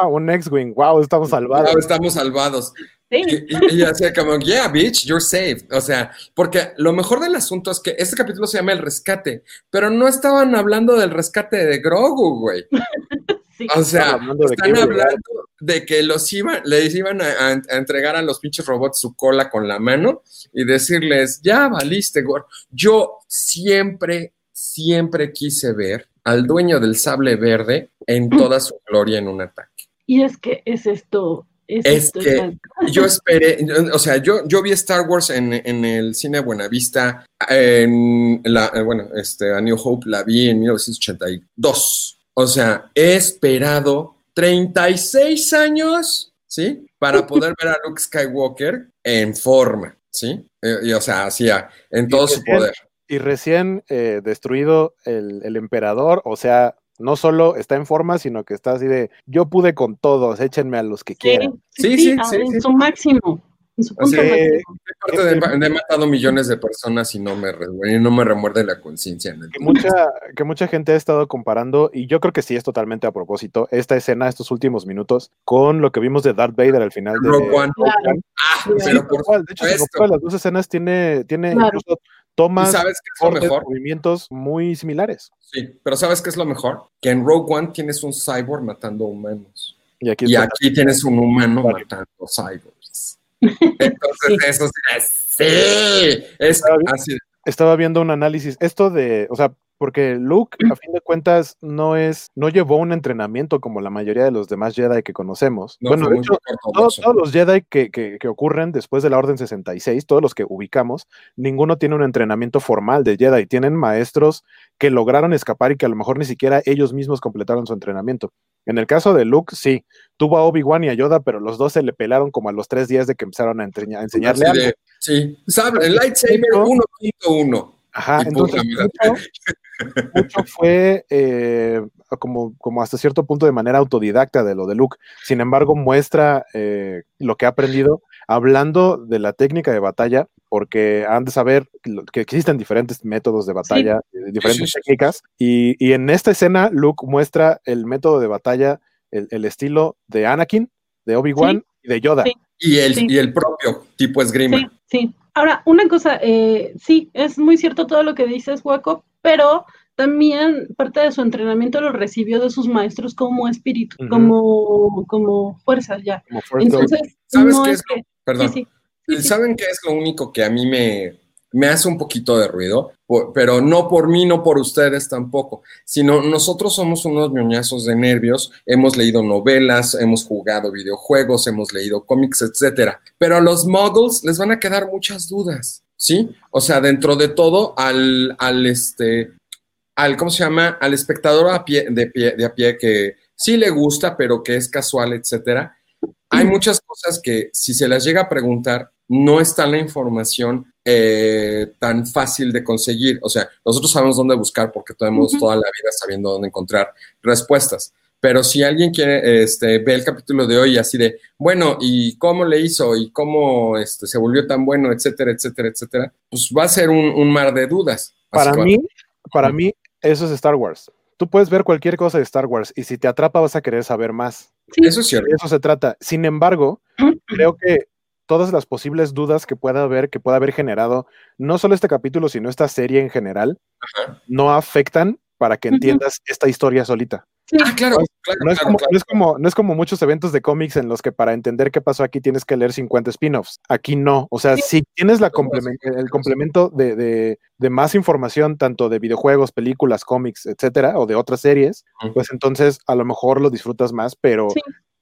ah, un X-Wing, wow, estamos salvados. estamos salvados. Y, ella decía como, yeah, bitch, you're saved. O sea, porque lo mejor del asunto es que este capítulo se llama El Rescate, pero no estaban hablando del rescate de Grogu, güey. O sea, están hablando de que los iban, les iban a, entregar a los pinches robots su cola con la mano y decirles, ya valiste, güey. Yo siempre, siempre quise ver al dueño del sable verde en toda su gloria en un ataque. Y es que es esto, es, que yo esperé, o sea, yo, yo vi Star Wars en, el cine Buenavista, en la, bueno, este, A New Hope la vi en 1982. O sea, he esperado 36 años, ¿sí? Para poder ver a Luke Skywalker en forma, ¿sí? Y, o sea, hacía en todo su poder. Y recién eh, destruido el, el emperador, o sea, no solo está en forma, sino que está así de yo pude con todos, échenme a los que quieran. Sí, sí, sí, en su máximo. En su punto he matado millones de personas y no me, no me remuerde la conciencia. Que mucha, que mucha gente ha estado comparando, y yo creo que sí es totalmente a propósito, esta escena, estos últimos minutos, con lo que vimos de Darth Vader al final de Rogue One. Ah, pero por de hecho, las dos escenas tiene, tiene incluso tomas, sabes qué es lo mejor? movimientos muy similares. Sí, pero ¿sabes qué es lo mejor? Que en Rogue One tienes un cyborg matando humanos. Y aquí, aquí tienes un humano matando cyborgs. Entonces, eso sí, es así. Estaba viendo un análisis, esto de, o sea, porque Luke, a fin de cuentas, no es, no llevó un entrenamiento como la mayoría de los demás Jedi que conocemos. bueno, de hecho, todos, los Jedi que, que, ocurren después de la Orden 66, todos los que ubicamos, ninguno tiene un entrenamiento formal de Jedi. Tienen maestros que lograron escapar y que a lo mejor ni siquiera ellos mismos completaron su entrenamiento. En el caso de Luke, sí, tuvo a Obi-Wan y a Yoda, pero los dos se le pelaron como a los tres días de que empezaron a, enseñarle algo. sí. El lightsaber 1.1. Ajá, entonces mucho, fue eh, como, como hasta cierto punto de manera autodidacta de lo de Luke. Sin embargo, muestra eh, lo que ha aprendido hablando de la técnica de batalla, porque han de saber que existen diferentes métodos de batalla, eh, diferentes técnicas, y, y, en esta escena Luke muestra el método de batalla, el, el estilo de Anakin, de Obi-Wan y de Yoda. Y el, y el propio tipo esgrima. Sí, Ahora, una cosa, eh, sí, es muy cierto todo lo que dices, Hueco, pero también parte de su entrenamiento lo recibió de sus maestros como espíritu, como, como fuerza ya. Entonces, ¿sabes qué es, Perdón. ¿Saben qué es lo único que a mí me, me hace un poquito de ruido, pero no por mí, no por ustedes tampoco, sino nosotros somos unos ñoñazos de nervios, hemos leído novelas, hemos jugado videojuegos, hemos leído cómics, etcétera, pero a los models les van a quedar muchas dudas, ¿sí? O sea, dentro de todo, al, al este, al, ¿cómo se llama? Al espectador a pie, de, pie, de a pie que sí le gusta, pero que es casual, etcétera, hay muchas cosas que si se las llega a preguntar, no está la información eh, tan fácil de conseguir. O sea, nosotros sabemos dónde buscar porque tenemos toda la vida sabiendo dónde encontrar respuestas. Pero si alguien quiere, este, ve el capítulo de hoy así de, bueno, ¿y cómo le hizo? ¿Y cómo este, se volvió tan bueno? Etcétera, etcétera, etcétera. Pues va a ser un, mar de dudas. Para mí, para mí, eso es Star Wars. Tú puedes ver cualquier cosa de Star Wars y si te atrapa vas a querer saber más. Eso es cierto. eso se trata. Sin embargo, creo que todas las posibles dudas que pueda haber, que pueda haber generado, no solo este capítulo, sino esta serie en general, no afectan para que entiendas esta historia solita. Ah, claro, no, es como, muchos eventos de cómics en los que para entender qué pasó aquí tienes que leer 50 spin-offs. Aquí no. O sea, si tienes la el complemento de, más información, tanto de videojuegos, películas, cómics, etcétera, o de otras series, pues entonces a lo mejor lo disfrutas más, pero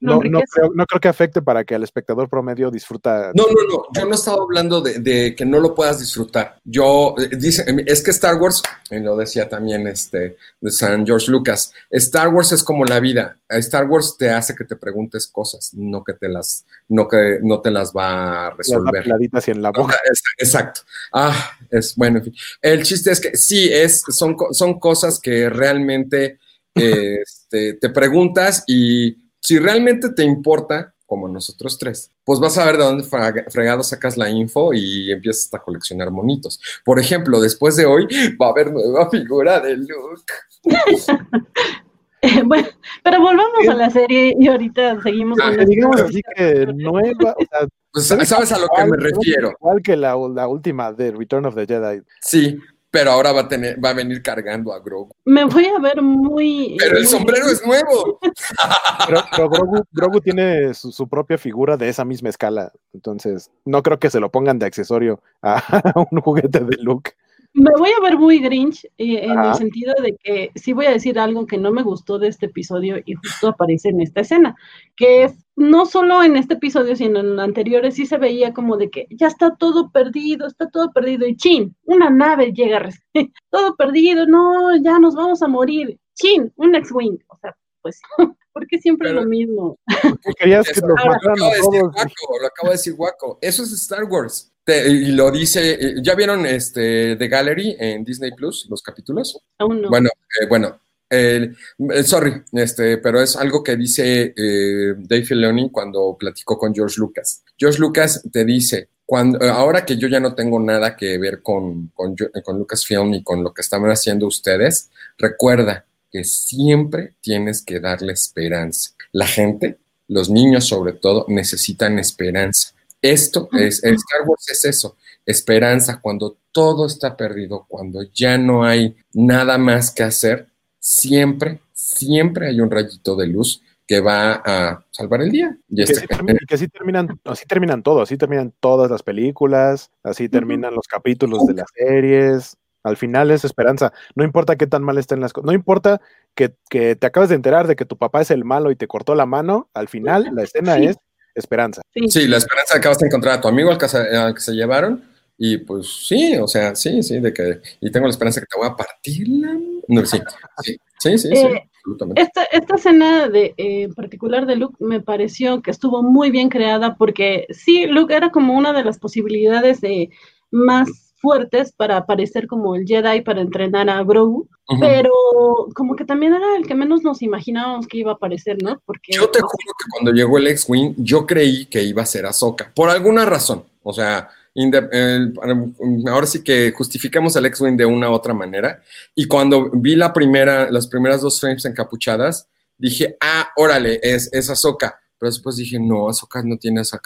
no, no, creo, no, creo, que afecte para que el espectador promedio disfruta. No, no, no. Yo no estaba hablando de, que no lo puedas disfrutar. Yo, eh, dice, es que Star Wars, lo decía también este, de San George Lucas, Star Wars es como la vida. Star Wars te hace que te preguntes cosas, no que te las, no que no te las va a resolver. Las en la boca. Exacto. Ah, es bueno, en fin. El chiste es que sí, es, son, son cosas que realmente. Eh, este, te preguntas y si realmente te importa, como nosotros tres, pues vas a ver de dónde fregado sacas la info y empiezas a coleccionar monitos. Por ejemplo, después de hoy va a haber nueva figura de Luke. bueno, pero volvamos a la serie y ahorita seguimos con ah, digamos así que nueva, o sea, pues, ¿Sabes a lo que me refiero? Igual que la, la, última de Return of the Jedi. Sí, pero ahora va a tener, va a venir cargando a Grogu. Me voy a ver muy. Pero el sombrero es nuevo. pero, Grogu, tiene su, propia figura de esa misma escala. Entonces, no creo que se lo pongan de accesorio a un juguete de Luke. Me voy a ver muy Grinch eh, en el sentido de que sí voy a decir algo que no me gustó de este episodio y justo aparece en esta escena, que es no solo en este episodio, sino en anteriores sí se veía como de que ya está todo perdido, está todo perdido y chin, una nave llega, a todo perdido, no, ya nos vamos a morir, chin, un X-Wing, o sea, pues, porque siempre es lo mismo. Querías que lo acabo de decir Waco, eso es Star Wars y lo dice, eh, ¿ya vieron este The Gallery en Disney Plus, los capítulos? Aún no. Bueno, eh, bueno, sorry, este, pero es algo que dice eh, Dave Filoni cuando platicó con George Lucas. George Lucas te dice, cuando, ahora que yo ya no tengo nada que ver con, con, con Lucasfilm y con lo que están haciendo ustedes, recuerda que siempre tienes que darle esperanza. La gente, los niños sobre todo, necesitan esperanza esto es, Star Wars es eso, esperanza, cuando todo está perdido, cuando ya no hay nada más que hacer, siempre, siempre hay un rayito de luz que va a salvar el día. Y, que, así terminan, así terminan todo, así terminan todas las películas, así terminan los capítulos de las series. Al final es esperanza. No importa qué tan mal estén las cosas. No importa que, que, te acabes de enterar de que tu papá es el malo y te cortó la mano. Al final la escena es esperanza. Sí. la esperanza de que vas a encontrar a tu amigo al que, se, llevaron. Y pues sí, o sea, sí, sí, de que. Y tengo la esperanza que te voy a partir la. No, sí, sí, sí, sí, eh, Esta, esta escena de, eh, particular de Luke me pareció que estuvo muy bien creada porque sí, Luke era como una de las posibilidades de más fuertes para aparecer como el Jedi para entrenar a Grogu, pero como que también era el que menos nos imaginábamos que iba a aparecer, ¿no? Porque yo te juro que cuando llegó el X-Wing, yo creí que iba a ser Ahsoka, por alguna razón, o sea, ahora sí que justificamos el X-Wing de una u otra manera, y cuando vi la primera, las primeras dos frames encapuchadas, dije, ah, órale, es, es Ahsoka, pero después dije, no, Ahsoka no tiene esa,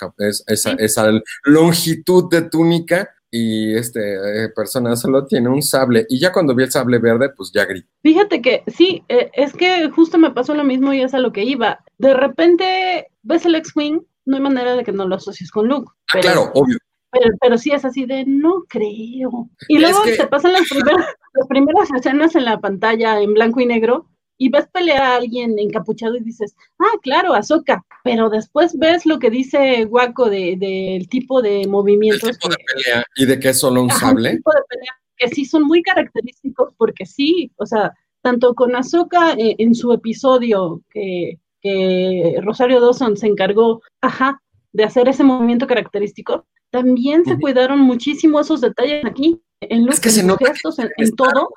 esa, esa longitud de túnica y este eh, persona solo tiene un sable y ya cuando vi el sable verde pues ya grité. Fíjate que sí, eh, es que justo me pasó lo mismo y es a lo que iba. De repente ves el X-Wing, no hay manera de que no lo asocies con Luke. Ah, claro, obvio. Pero, pero, sí es así de no creo. Y luego se pasan las primeras, las primeras escenas en la pantalla en blanco y negro y ves pelear a alguien encapuchado y dices, ah, claro, Azoka, pero después ves lo que dice Waco del de, tipo de movimientos. Tipo de pelea y de que es solo un sable. Tipo de pelea que sí son muy característicos porque sí, o sea, tanto con Azoka eh, en su episodio que, que, Rosario Dawson se encargó, ajá, de hacer ese movimiento característico, también se cuidaron muchísimo esos detalles aquí, en los gestos, en, todo.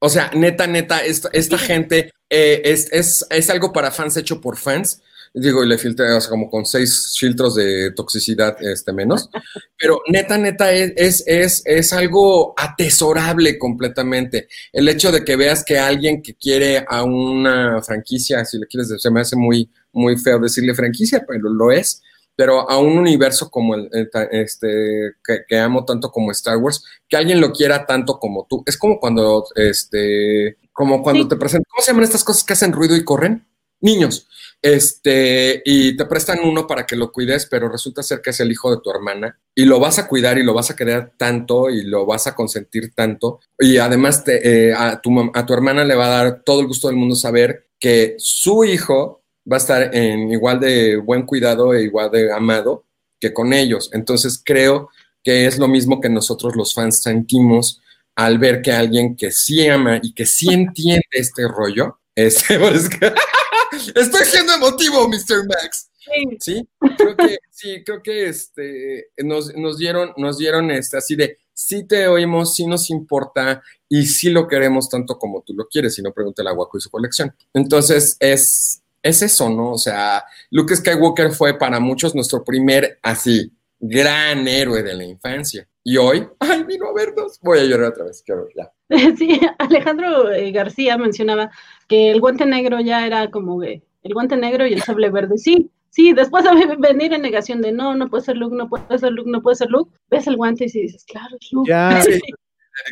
O sea, neta, neta, esta, esta gente eh, es, es, es, algo para fans hecho por fans. Digo, y le filtré o sea, como con seis filtros de toxicidad este, menos. Pero neta, neta, es, es, es, algo atesorable completamente. El hecho de que veas que alguien que quiere a una franquicia, si le quieres, se me hace muy, muy feo decirle franquicia, pero lo es pero a un universo como el, este que, amo tanto como Star Wars, que alguien lo quiera tanto como tú. Es como cuando este como cuando te presentan, ¿cómo se llaman estas cosas que hacen ruido y corren? Niños. Este, y te prestan uno para que lo cuides, pero resulta ser que es el hijo de tu hermana y lo vas a cuidar y lo vas a querer tanto y lo vas a consentir tanto. Y además te, eh, a, tu, a tu hermana le va a dar todo el gusto del mundo saber que su hijo va a estar en igual de buen cuidado e igual de amado que con ellos. Entonces creo que es lo mismo que nosotros los fans sentimos al ver que alguien que sí ama y que sí entiende este rollo, este, estoy siendo emotivo, Mr. Max. Sí, creo que, sí, creo que este, nos, dieron, nos dieron este, así de, sí te oímos, sí nos importa, y sí lo queremos tanto como tú lo quieres, si no pregúntale a Waco y su colección. Entonces es, es eso, ¿no? O sea, Luke Skywalker fue para muchos nuestro primer así gran héroe de la infancia. Y hoy, ay, vino a vernos. Voy a llorar otra vez, quiero ya. Sí, Alejandro eh, García mencionaba que el guante negro ya era como el guante negro y el sable verde. Sí, sí, después de venir en negación de no, no puede ser Luke, no puede ser Luke, no puede ser Luke, ves el guante y dices, claro, es Luke. Ya,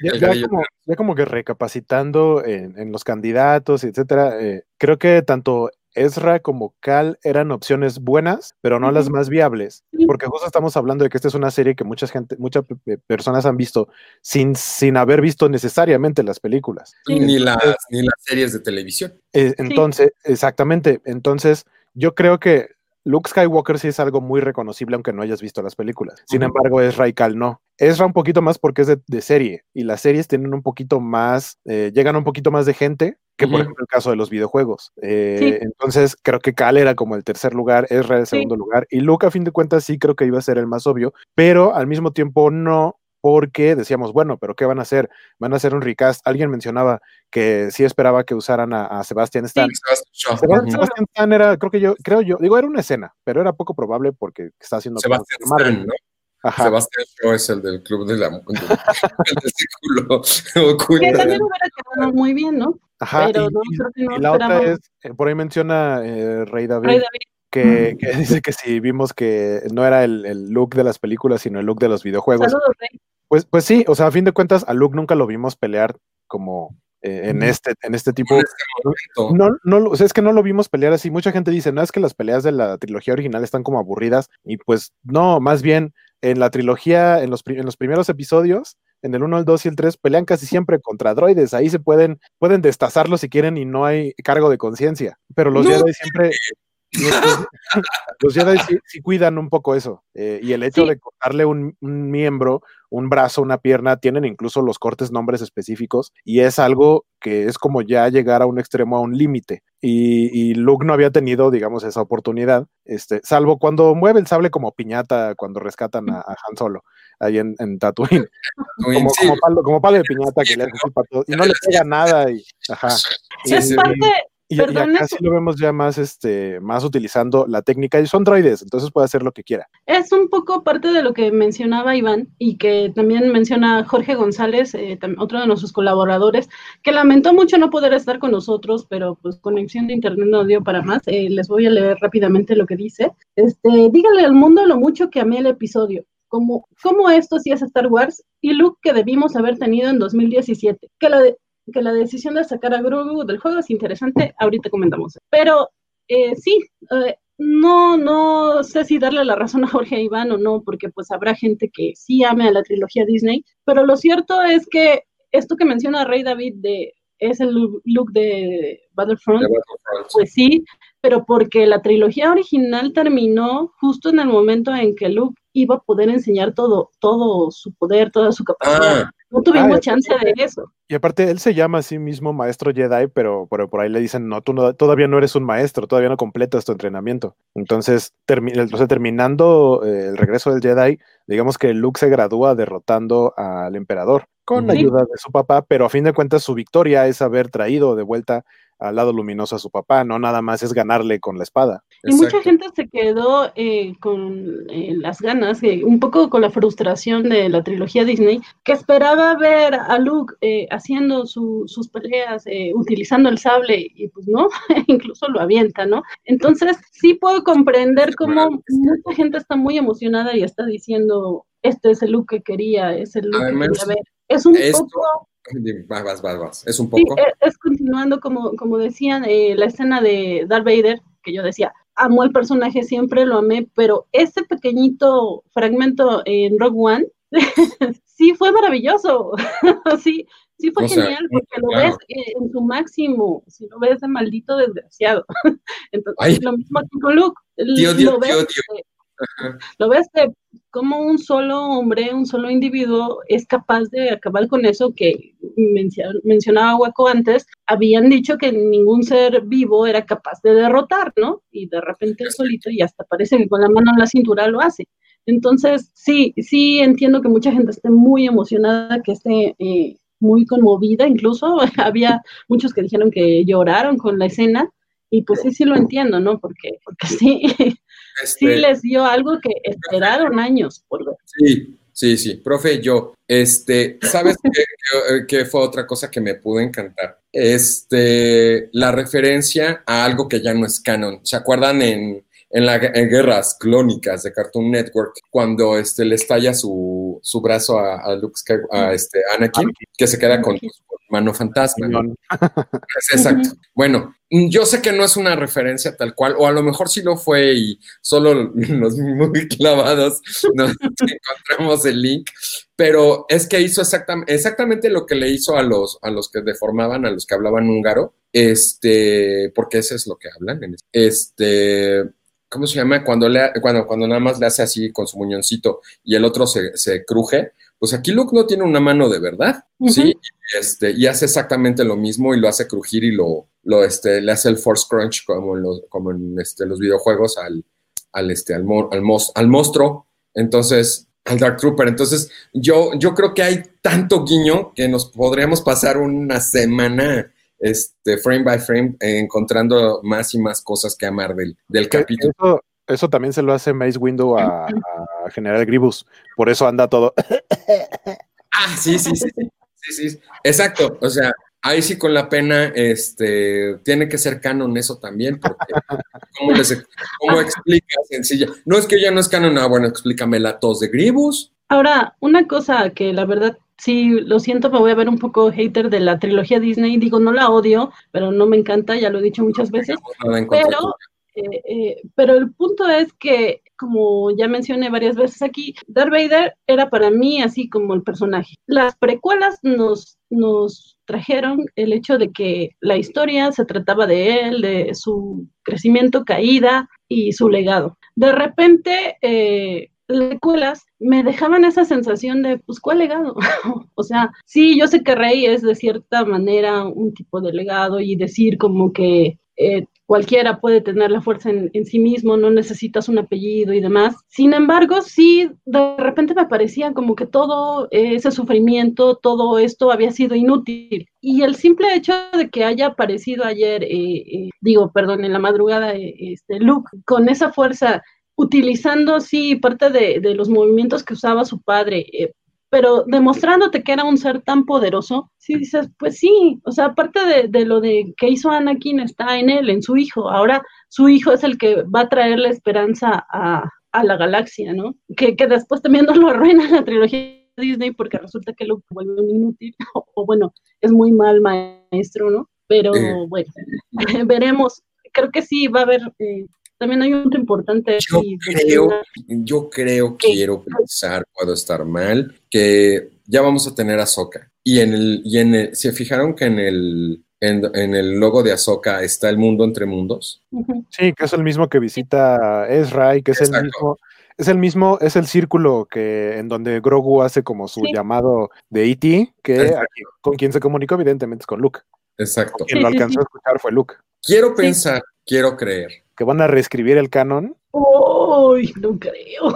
ya, como, que recapacitando en, los candidatos, etcétera, eh, creo que tanto Ezra como Cal eran opciones buenas, pero no las más viables, porque justo estamos hablando de que esta es una serie que mucha gente, muchas personas han visto sin, sin haber visto necesariamente las películas. Ni las, ni las series de televisión. Eh, entonces, exactamente, entonces yo creo que Luke Skywalker sí es algo muy reconocible aunque no hayas visto las películas. Sin embargo, Ezra y Cal no. Ezra un poquito más porque es de, serie y las series tienen un poquito más, eh, llegan un poquito más de gente que por ejemplo el caso de los videojuegos. Eh, entonces creo que Cal era como el tercer lugar, Ezra el segundo lugar y Luke a fin de cuentas sí creo que iba a ser el más obvio, pero al mismo tiempo no porque decíamos, bueno, pero ¿qué van a hacer? Van a hacer un recast. Alguien mencionaba que sí esperaba que usaran a, Sebastian Stan. Sebastian, Stan era, creo que yo, creo yo, digo, era una escena, pero era poco probable porque está haciendo Sebastian Stan, ¿no? Sebastián Shaw es el del club de la del, círculo. que también hubiera quedado muy bien, ¿no? Ajá, Pero y, no, creo que no y la otra es, eh, por ahí menciona eh, Rey David, Rey David. Que, que, dice que si vimos que no era el, el, look de las películas, sino el look de los videojuegos. Saludos, Rey. Pues, pues sí, o sea, a fin de cuentas, a Luke nunca lo vimos pelear como eh, en este, en este tipo. Este no, no, o sea, es que no lo vimos pelear así. Mucha gente dice, no es que las peleas de la trilogía original están como aburridas. Y pues no, más bien en la trilogía, en los, en los primeros episodios, en el 1, el 2 y el 3, pelean casi siempre contra droides. Ahí se pueden, pueden destazarlos si quieren y no hay cargo de conciencia. Pero los Jedi siempre. Los, Jedi sí, cuidan un poco eso. Eh, y el hecho de cortarle un, un, miembro, un brazo, una pierna, tienen incluso los cortes nombres específicos. Y es algo que es como ya llegar a un extremo, a un límite. Y, Luke no había tenido, digamos, esa oportunidad, este, salvo cuando mueve el sable como piñata cuando rescatan a, Han Solo, ahí en, Tatooine. como, como, palo, de piñata que le hace y no le pega nada. Y, ajá. es parte, y, acá sí lo vemos ya más, este, más utilizando la técnica y son droides, entonces puede hacer lo que quiera. Es un poco parte de lo que mencionaba Iván y que también menciona Jorge González, eh, otro de nuestros colaboradores, que lamentó mucho no poder estar con nosotros, pero pues conexión de internet no dio para más. Eh, les voy a leer rápidamente lo que dice. Este, dígale al mundo lo mucho que amé el episodio. Como, como esto sí es Star Wars y look que debimos haber tenido en 2017. Que la, de, que la decisión de sacar a Grogu del juego es interesante, ahorita comentamos. Pero eh, sí, eh, no, no sé si darle la razón a Jorge Iván o no, porque pues habrá gente que sí ame a la trilogía Disney, pero lo cierto es que esto que menciona Rey David de es el look de Battlefront, pues sí, pero porque la trilogía original terminó justo en el momento en que Luke iba a poder enseñar todo, todo su poder, toda su capacidad. Ah. No tuvimos ah, chance de eso. Y aparte, él se llama a sí mismo maestro Jedi, pero, pero por ahí le dicen, no, tú todavía no eres un maestro, todavía no completas tu entrenamiento. Entonces, terminando eh, el regreso del Jedi, digamos que Luke se gradúa derrotando al emperador con la ayuda de su papá, pero a fin de cuentas su victoria es haber traído de vuelta al lado luminoso a su papá, no nada más es ganarle con la espada. Y mucha gente se quedó eh, con eh, las ganas, eh, un poco con la frustración de la trilogía Disney, que esperaba ver a Luke haciendo sus peleas, utilizando el sable, y pues no, incluso lo avienta, ¿no? Entonces sí puedo comprender cómo mucha gente está muy emocionada y está diciendo, este es el Luke que quería, es el Luke que quería ver. Es un poco Vas, vas, vas, Es un poco. E, es, continuando, como, como decían, eh, la escena de Darth Vader, que yo decía, amo el personaje, siempre lo amé, pero ese pequeñito fragmento en Rogue One, sí fue maravilloso. sí, sí fue genial, porque lo ves en su máximo, si lo ves de maldito desgraciado. Entonces, lo mismo aquí con Luke. Tío, tío, tío, lo ves de cómo un solo hombre, un solo individuo es capaz de acabar con eso que mencionaba Hueco antes, habían dicho que ningún ser vivo era capaz de derrotar, ¿no? Y de repente el solito y hasta parece que con la mano en la cintura lo hace. Entonces, sí, sí entiendo que mucha gente esté muy emocionada que esté eh, muy conmovida, incluso había muchos que dijeron que lloraron con la escena, y pues sí, sí lo entiendo, ¿no? Porque, porque sí, sí este les dio algo que esperaron años por ver. Sí, sí, sí. Profe, yo, este, ¿sabes qué, fue otra cosa que me pudo encantar? Este, la referencia a algo que ya no es canon. ¿Se acuerdan en, en las guerras clónicas de Cartoon Network, cuando este, le estalla su, su brazo a, a, Luke a este, Anakin, que se queda con, mano fantasma. Exacto. Bueno, yo sé que no es una referencia tal cual, o a lo mejor sí lo fue y solo los muy clavados nos encontramos el link, pero es que hizo exactamente, exactamente lo que le hizo a los, a los que deformaban, a los que hablaban húngaro, este, porque eso es lo que hablan. Este, ¿cómo se llama? Cuando, le, cuando, cuando nada más le hace así con su muñoncito y el otro se, se cruje, pues aquí Luke no tiene una mano de verdad, ¿sí? Este, y hace exactamente lo mismo y lo hace crujir y lo, lo este, le hace el force crunch como en los, como en este, los videojuegos al, al, este, al, al, al monstruo, entonces, al Dark Trooper. Entonces, yo, yo creo que hay tanto guiño que nos podríamos pasar una semana este, frame by frame encontrando más y más cosas que amar del, del capítulo eso también se lo hace Mace Window a, General Gribus. Por eso anda todo. ah, sí, sí, sí, sí, sí. Exacto. O sea, ahí sí con la pena, este, tiene que ser canon eso también, porque ¿cómo, les, cómo explica sencilla? No es que ya no es canon, ah, bueno, explícame la tos de Gribus. Ahora, una cosa que la verdad sí, lo siento, me voy a ver un poco hater de la trilogía Disney. Digo, no la odio, pero no me encanta, ya lo he dicho muchas veces. pero eh, eh, pero el punto es que, como ya mencioné varias veces aquí, Darth Vader era para mí así como el personaje. Las precuelas nos, nos trajeron el hecho de que la historia se trataba de él, de su crecimiento, caída y su legado. De repente, eh, las me dejaban esa sensación de, pues, ¿cuál legado? o sea, sí, yo sé que Rey es de cierta manera un tipo de legado y decir como que cualquiera puede tener la fuerza en, sí mismo, no necesitas un apellido y demás. Sin embargo, sí, de repente me parecía como que todo ese sufrimiento, todo esto había sido inútil. Y el simple hecho de que haya aparecido ayer, eh, eh, digo, perdón, en la madrugada, eh, este, Luke, con esa fuerza utilizando, sí, parte de, de, los movimientos que usaba su padre pero demostrándote que era un ser tan poderoso, sí dices, pues sí, o sea, aparte de, lo de que hizo Anakin está en él, en su hijo, ahora su hijo es el que va a traer la esperanza a, la galaxia, ¿no? Que, después también nos lo arruina la trilogía Disney porque resulta que lo vuelve un inútil, o, bueno, es muy mal maestro, ¿no? Pero bueno, veremos. Creo que sí, va a haber eh, también hay un punto importante. Yo creo, yo creo, quiero pensar, puedo estar mal, que ya vamos a tener a Soca. Y en el, y en el, se fijaron que en el, en, el logo de Azoka está el mundo entre mundos. Sí, que es el mismo que visita Ezra y que es el mismo, es el mismo, es el círculo que en donde Grogu hace como su llamado de E.T., que con quien se comunicó evidentemente es con Luke. Exacto. Quien lo alcanzó a escuchar fue Luke. Quiero pensar, quiero creer que van a reescribir el canon. Uy, no creo.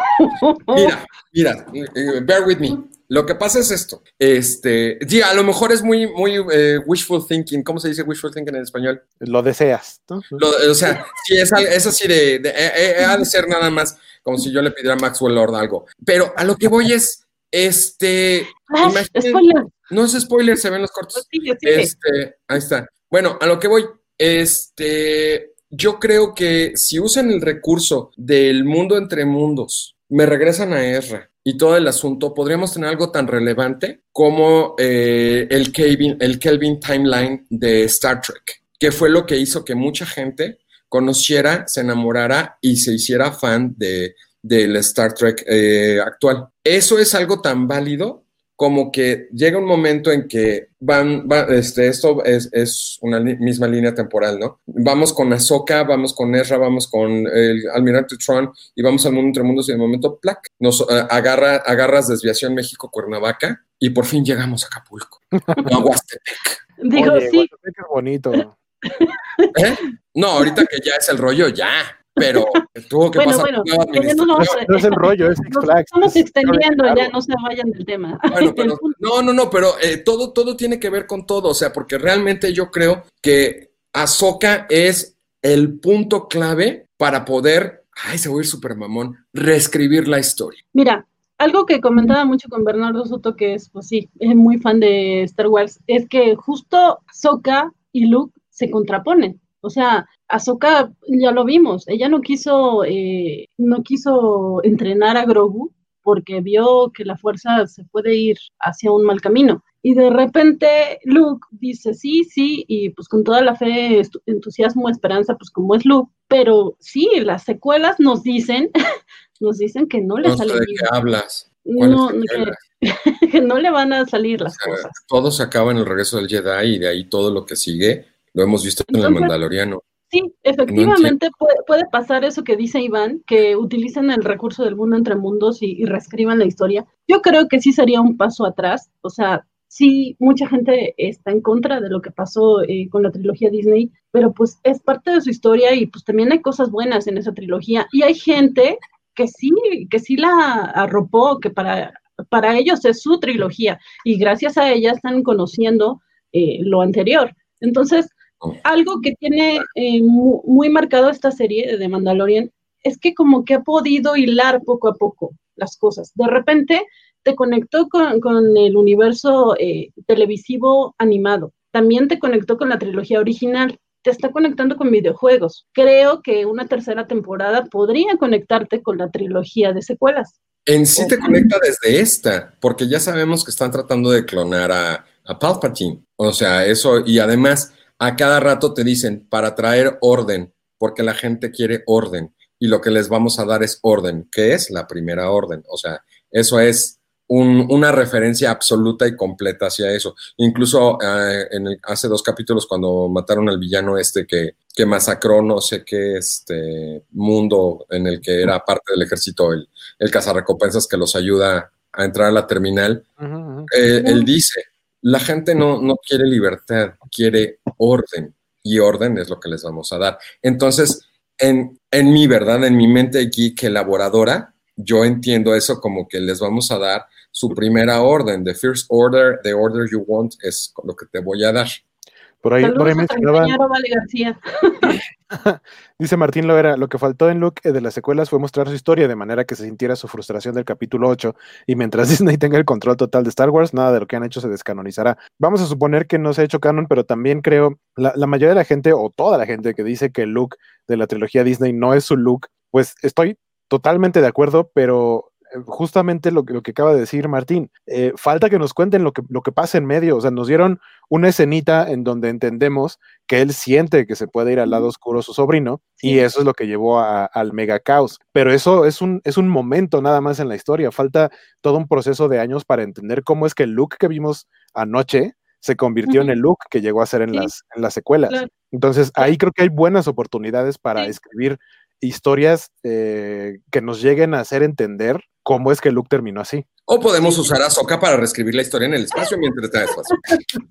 Mira, mira, eh, bear with me. Lo que pasa es esto. Este, sí, a lo mejor es muy, muy eh, wishful thinking. ¿Cómo se dice wishful thinking en español? Lo deseas. o sea, sí, es, así de, de, eh, ha de ser nada más como si yo le pidiera a Maxwell Lord algo. Pero a lo que voy es, este, ah, spoiler. no es spoiler, se ven los cortos. Este, ahí está. Bueno, a lo que voy, este, yo creo que si usan el recurso del mundo entre mundos, me regresan a Ezra y todo el asunto, podríamos tener algo tan relevante como eh, el, Kelvin, el Kelvin Timeline de Star Trek, que fue lo que hizo que mucha gente conociera, se enamorara y se hiciera fan de, del Star Trek eh, actual. Eso es algo tan válido como que llega un momento en que van, este, esto es, una misma línea temporal, ¿no? Vamos con Ahsoka, vamos con Ezra, vamos con el Almirante Tron y vamos al mundo entre mundos y de momento, plac, nos eh, agarra, agarras desviación México-Cuernavaca y por fin llegamos a Acapulco, no Digo, sí. es bonito. ¿Eh? No, ahorita que ya es el rollo, ya. Pero tuvo que bueno, pasar bueno, no, no, no, es el rollo, es Six Flags. Estamos extendiendo, ya no se vayan del tema. Bueno, pero, no, no, no, pero eh, todo, todo tiene que ver con todo, o sea, porque realmente yo creo que Ahsoka es el punto clave para poder, ay, se va a ir super mamón, reescribir la historia. Mira, algo que comentaba mucho con Bernardo Soto, que es, pues sí, es muy fan de Star Wars, es que justo Ahsoka y Luke se contraponen. O sea, Ahsoka ya lo vimos, ella no quiso, eh, no quiso entrenar a Grogu porque vio que la fuerza se puede ir hacia un mal camino. Y de repente Luke dice sí, sí, y pues con toda la fe, entusiasmo, esperanza, pues como es Luke, pero sí, las secuelas nos dicen, nos dicen que no le no sale ¿De qué hablas? No, que, que, no le van a salir las o sea, cosas. Todo se acaba en el regreso del Jedi y de ahí todo lo que sigue lo hemos visto Entonces, en el Mandaloriano. Sí, efectivamente no puede, puede, pasar eso que dice Iván, que utilicen el recurso del mundo entre mundos y, y reescriban la historia. Yo creo que sí sería un paso atrás, o sea, sí, mucha gente está en contra de lo que pasó eh, con la trilogía Disney, pero pues es parte de su historia y pues también hay cosas buenas en esa trilogía. Y hay gente que sí, que sí la arropó, que para, para ellos es su trilogía y gracias a ella están conociendo eh, lo anterior. Entonces, algo que tiene eh, muy, muy marcado esta serie de Mandalorian es que como que ha podido hilar poco a poco las cosas. De repente te conectó con, con el universo eh, televisivo animado, también te conectó con la trilogía original, te está conectando con videojuegos. Creo que una tercera temporada podría conectarte con la trilogía de secuelas. En sí te conecta desde esta, porque ya sabemos que están tratando de clonar a, a Palpatine. O sea, eso, y además a cada rato te dicen para traer orden, porque la gente quiere orden y lo que les vamos a dar es orden, que es la primera orden. O sea, eso es un, una referencia absoluta y completa hacia eso. Incluso uh, en el, hace dos capítulos cuando mataron al villano este que, que masacró no sé qué este mundo en el que era parte del ejército, el, el cazarrecompensas que los ayuda a entrar a la terminal, uh -huh. eh, él dice, la gente no, no quiere libertad, quiere orden y orden es lo que les vamos a dar. Entonces, en, en mi verdad, en mi mente geek elaboradora, yo entiendo eso como que les vamos a dar su primera orden, the first order, the order you want es lo que te voy a dar. Por ahí, por ahí mencionaban... Dice Martín Loera, lo que faltó en Luke de las secuelas fue mostrar su historia de manera que se sintiera su frustración del capítulo 8 y mientras Disney tenga el control total de Star Wars, nada de lo que han hecho se descanonizará. Vamos a suponer que no se ha hecho canon, pero también creo, la, la mayoría de la gente o toda la gente que dice que el Luke de la trilogía Disney no es su Luke, pues estoy totalmente de acuerdo, pero justamente lo que, lo que acaba de decir Martín, eh, falta que nos cuenten lo que, lo que pasa en medio, o sea, nos dieron una escenita en donde entendemos que él siente que se puede ir al lado oscuro su sobrino sí. y eso es lo que llevó a, al mega caos, pero eso es un, es un momento nada más en la historia, falta todo un proceso de años para entender cómo es que el look que vimos anoche se convirtió uh -huh. en el look que llegó a ser en, sí. las, en las secuelas. Claro. Entonces, ahí creo que hay buenas oportunidades para sí. escribir historias eh, que nos lleguen a hacer entender cómo es que Luke terminó así. O podemos usar a Soka para reescribir la historia en el espacio mientras está espacio.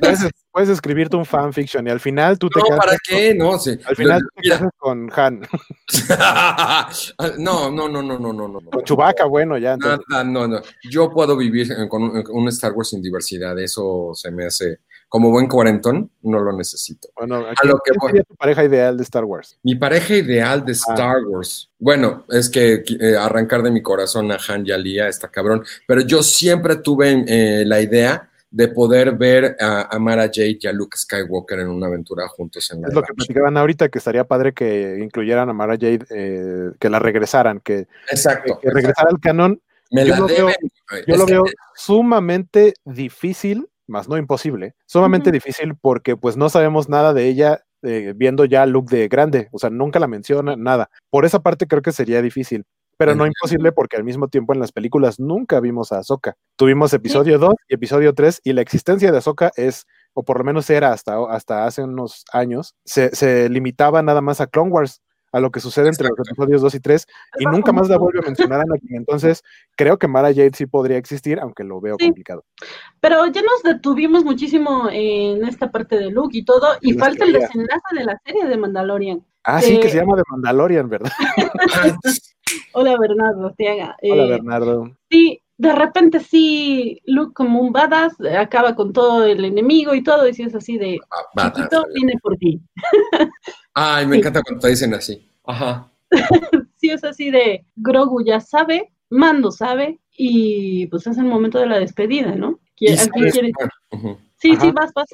Puedes, puedes, escribirte un fanfiction y al final tú te no, ¿para qué? Con, no, sí. Al final tú te casas con Han. no, no, no, no, no, no, no. Con Chewbacca, bueno, ya. No, no, no, no. Yo puedo vivir con un, con un Star Wars sin diversidad. Eso se me hace como buen cuarentón, no lo necesito. Bueno, a lo que sería tu pareja ideal de Star Wars? Mi pareja ideal de Star ah. Wars. Bueno, es que eh, arrancar de mi corazón a Han y a Lía está cabrón, pero yo siempre tuve eh, la idea de poder ver a, a, Mara Jade y a Luke Skywalker en una aventura juntos en la Es lo que platicaban ahorita, que estaría padre que incluyeran a Mara Jade, eh, que la regresaran, que, exacto, que, que regresara al canon. Me yo la lo deben, veo, yo lo veo sumamente difícil más no imposible, sumamente uh -huh. difícil porque pues no sabemos nada de ella eh, viendo ya look de grande, o sea, nunca la menciona, nada. Por esa parte creo que sería difícil, pero no imposible porque al mismo tiempo en las películas nunca vimos a Ahsoka. Tuvimos episodio 2 y episodio 3 y la existencia de Ahsoka es, o por lo menos era hasta, hasta hace unos años, se, se limitaba nada más a Clone Wars a lo que sucede entre Exacto. los episodios 2 y 3 y nunca más la vuelve a mencionar a Anakin. Entonces, creo que Mara Jade sí podría existir, aunque lo veo sí. complicado. Pero ya nos detuvimos muchísimo en esta parte de Luke y todo, y falta el desenlace de la serie de Mandalorian. Ah, sí, que se llama The Mandalorian, ¿verdad? Hola Bernardo Hola Bernardo. Sí, de repente sí, Luke como un badass acaba con todo el enemigo y todo, y si es así de ah, chiquito, viene por ti. Ay, me encanta cuando te dicen así. Ajá. sí, es así de Grogu ya sabe, Mando sabe, y pues es el momento de la despedida, ¿no? ¿Quién, quiere? Sí, sí, vas, vas.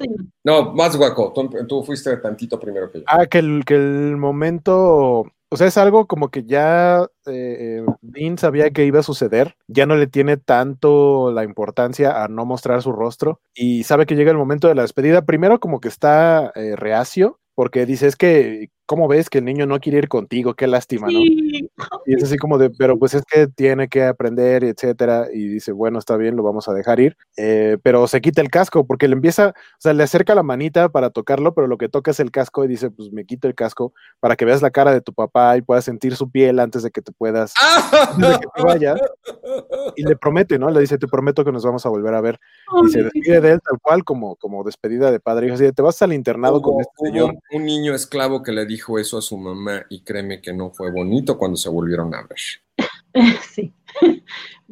No, más guaco, tú, fuiste tantito primero que yo. Ah, que el, que el momento o sea, es algo como que ya eh, Dean sabía que iba a suceder, ya no le tiene tanto la importancia a no mostrar su rostro y sabe que llega el momento de la despedida. Primero como que está eh, reacio porque dice, es que ¿cómo ves que el niño no quiere ir contigo? Qué lástima, ¿no? Y es así como de, pero pues es que tiene que aprender, etcétera, y dice, bueno, está bien, lo vamos a dejar ir, eh, pero se quita el casco porque le empieza, o sea, le acerca la manita para tocarlo, pero lo que toca es el casco y dice, pues me quito el casco para que veas la cara de tu papá y puedas sentir su piel antes de que te puedas, antes de que te vayas. Y le promete, ¿no? Le dice, te prometo que nos vamos a volver a ver. Y se despide de él tal cual como, como despedida de padre. Y así, te vas al internado con este señor. Un niño esclavo que le dijo dijo eso a su mamá y créeme que no fue bonito cuando se volvieron a ver. Sí,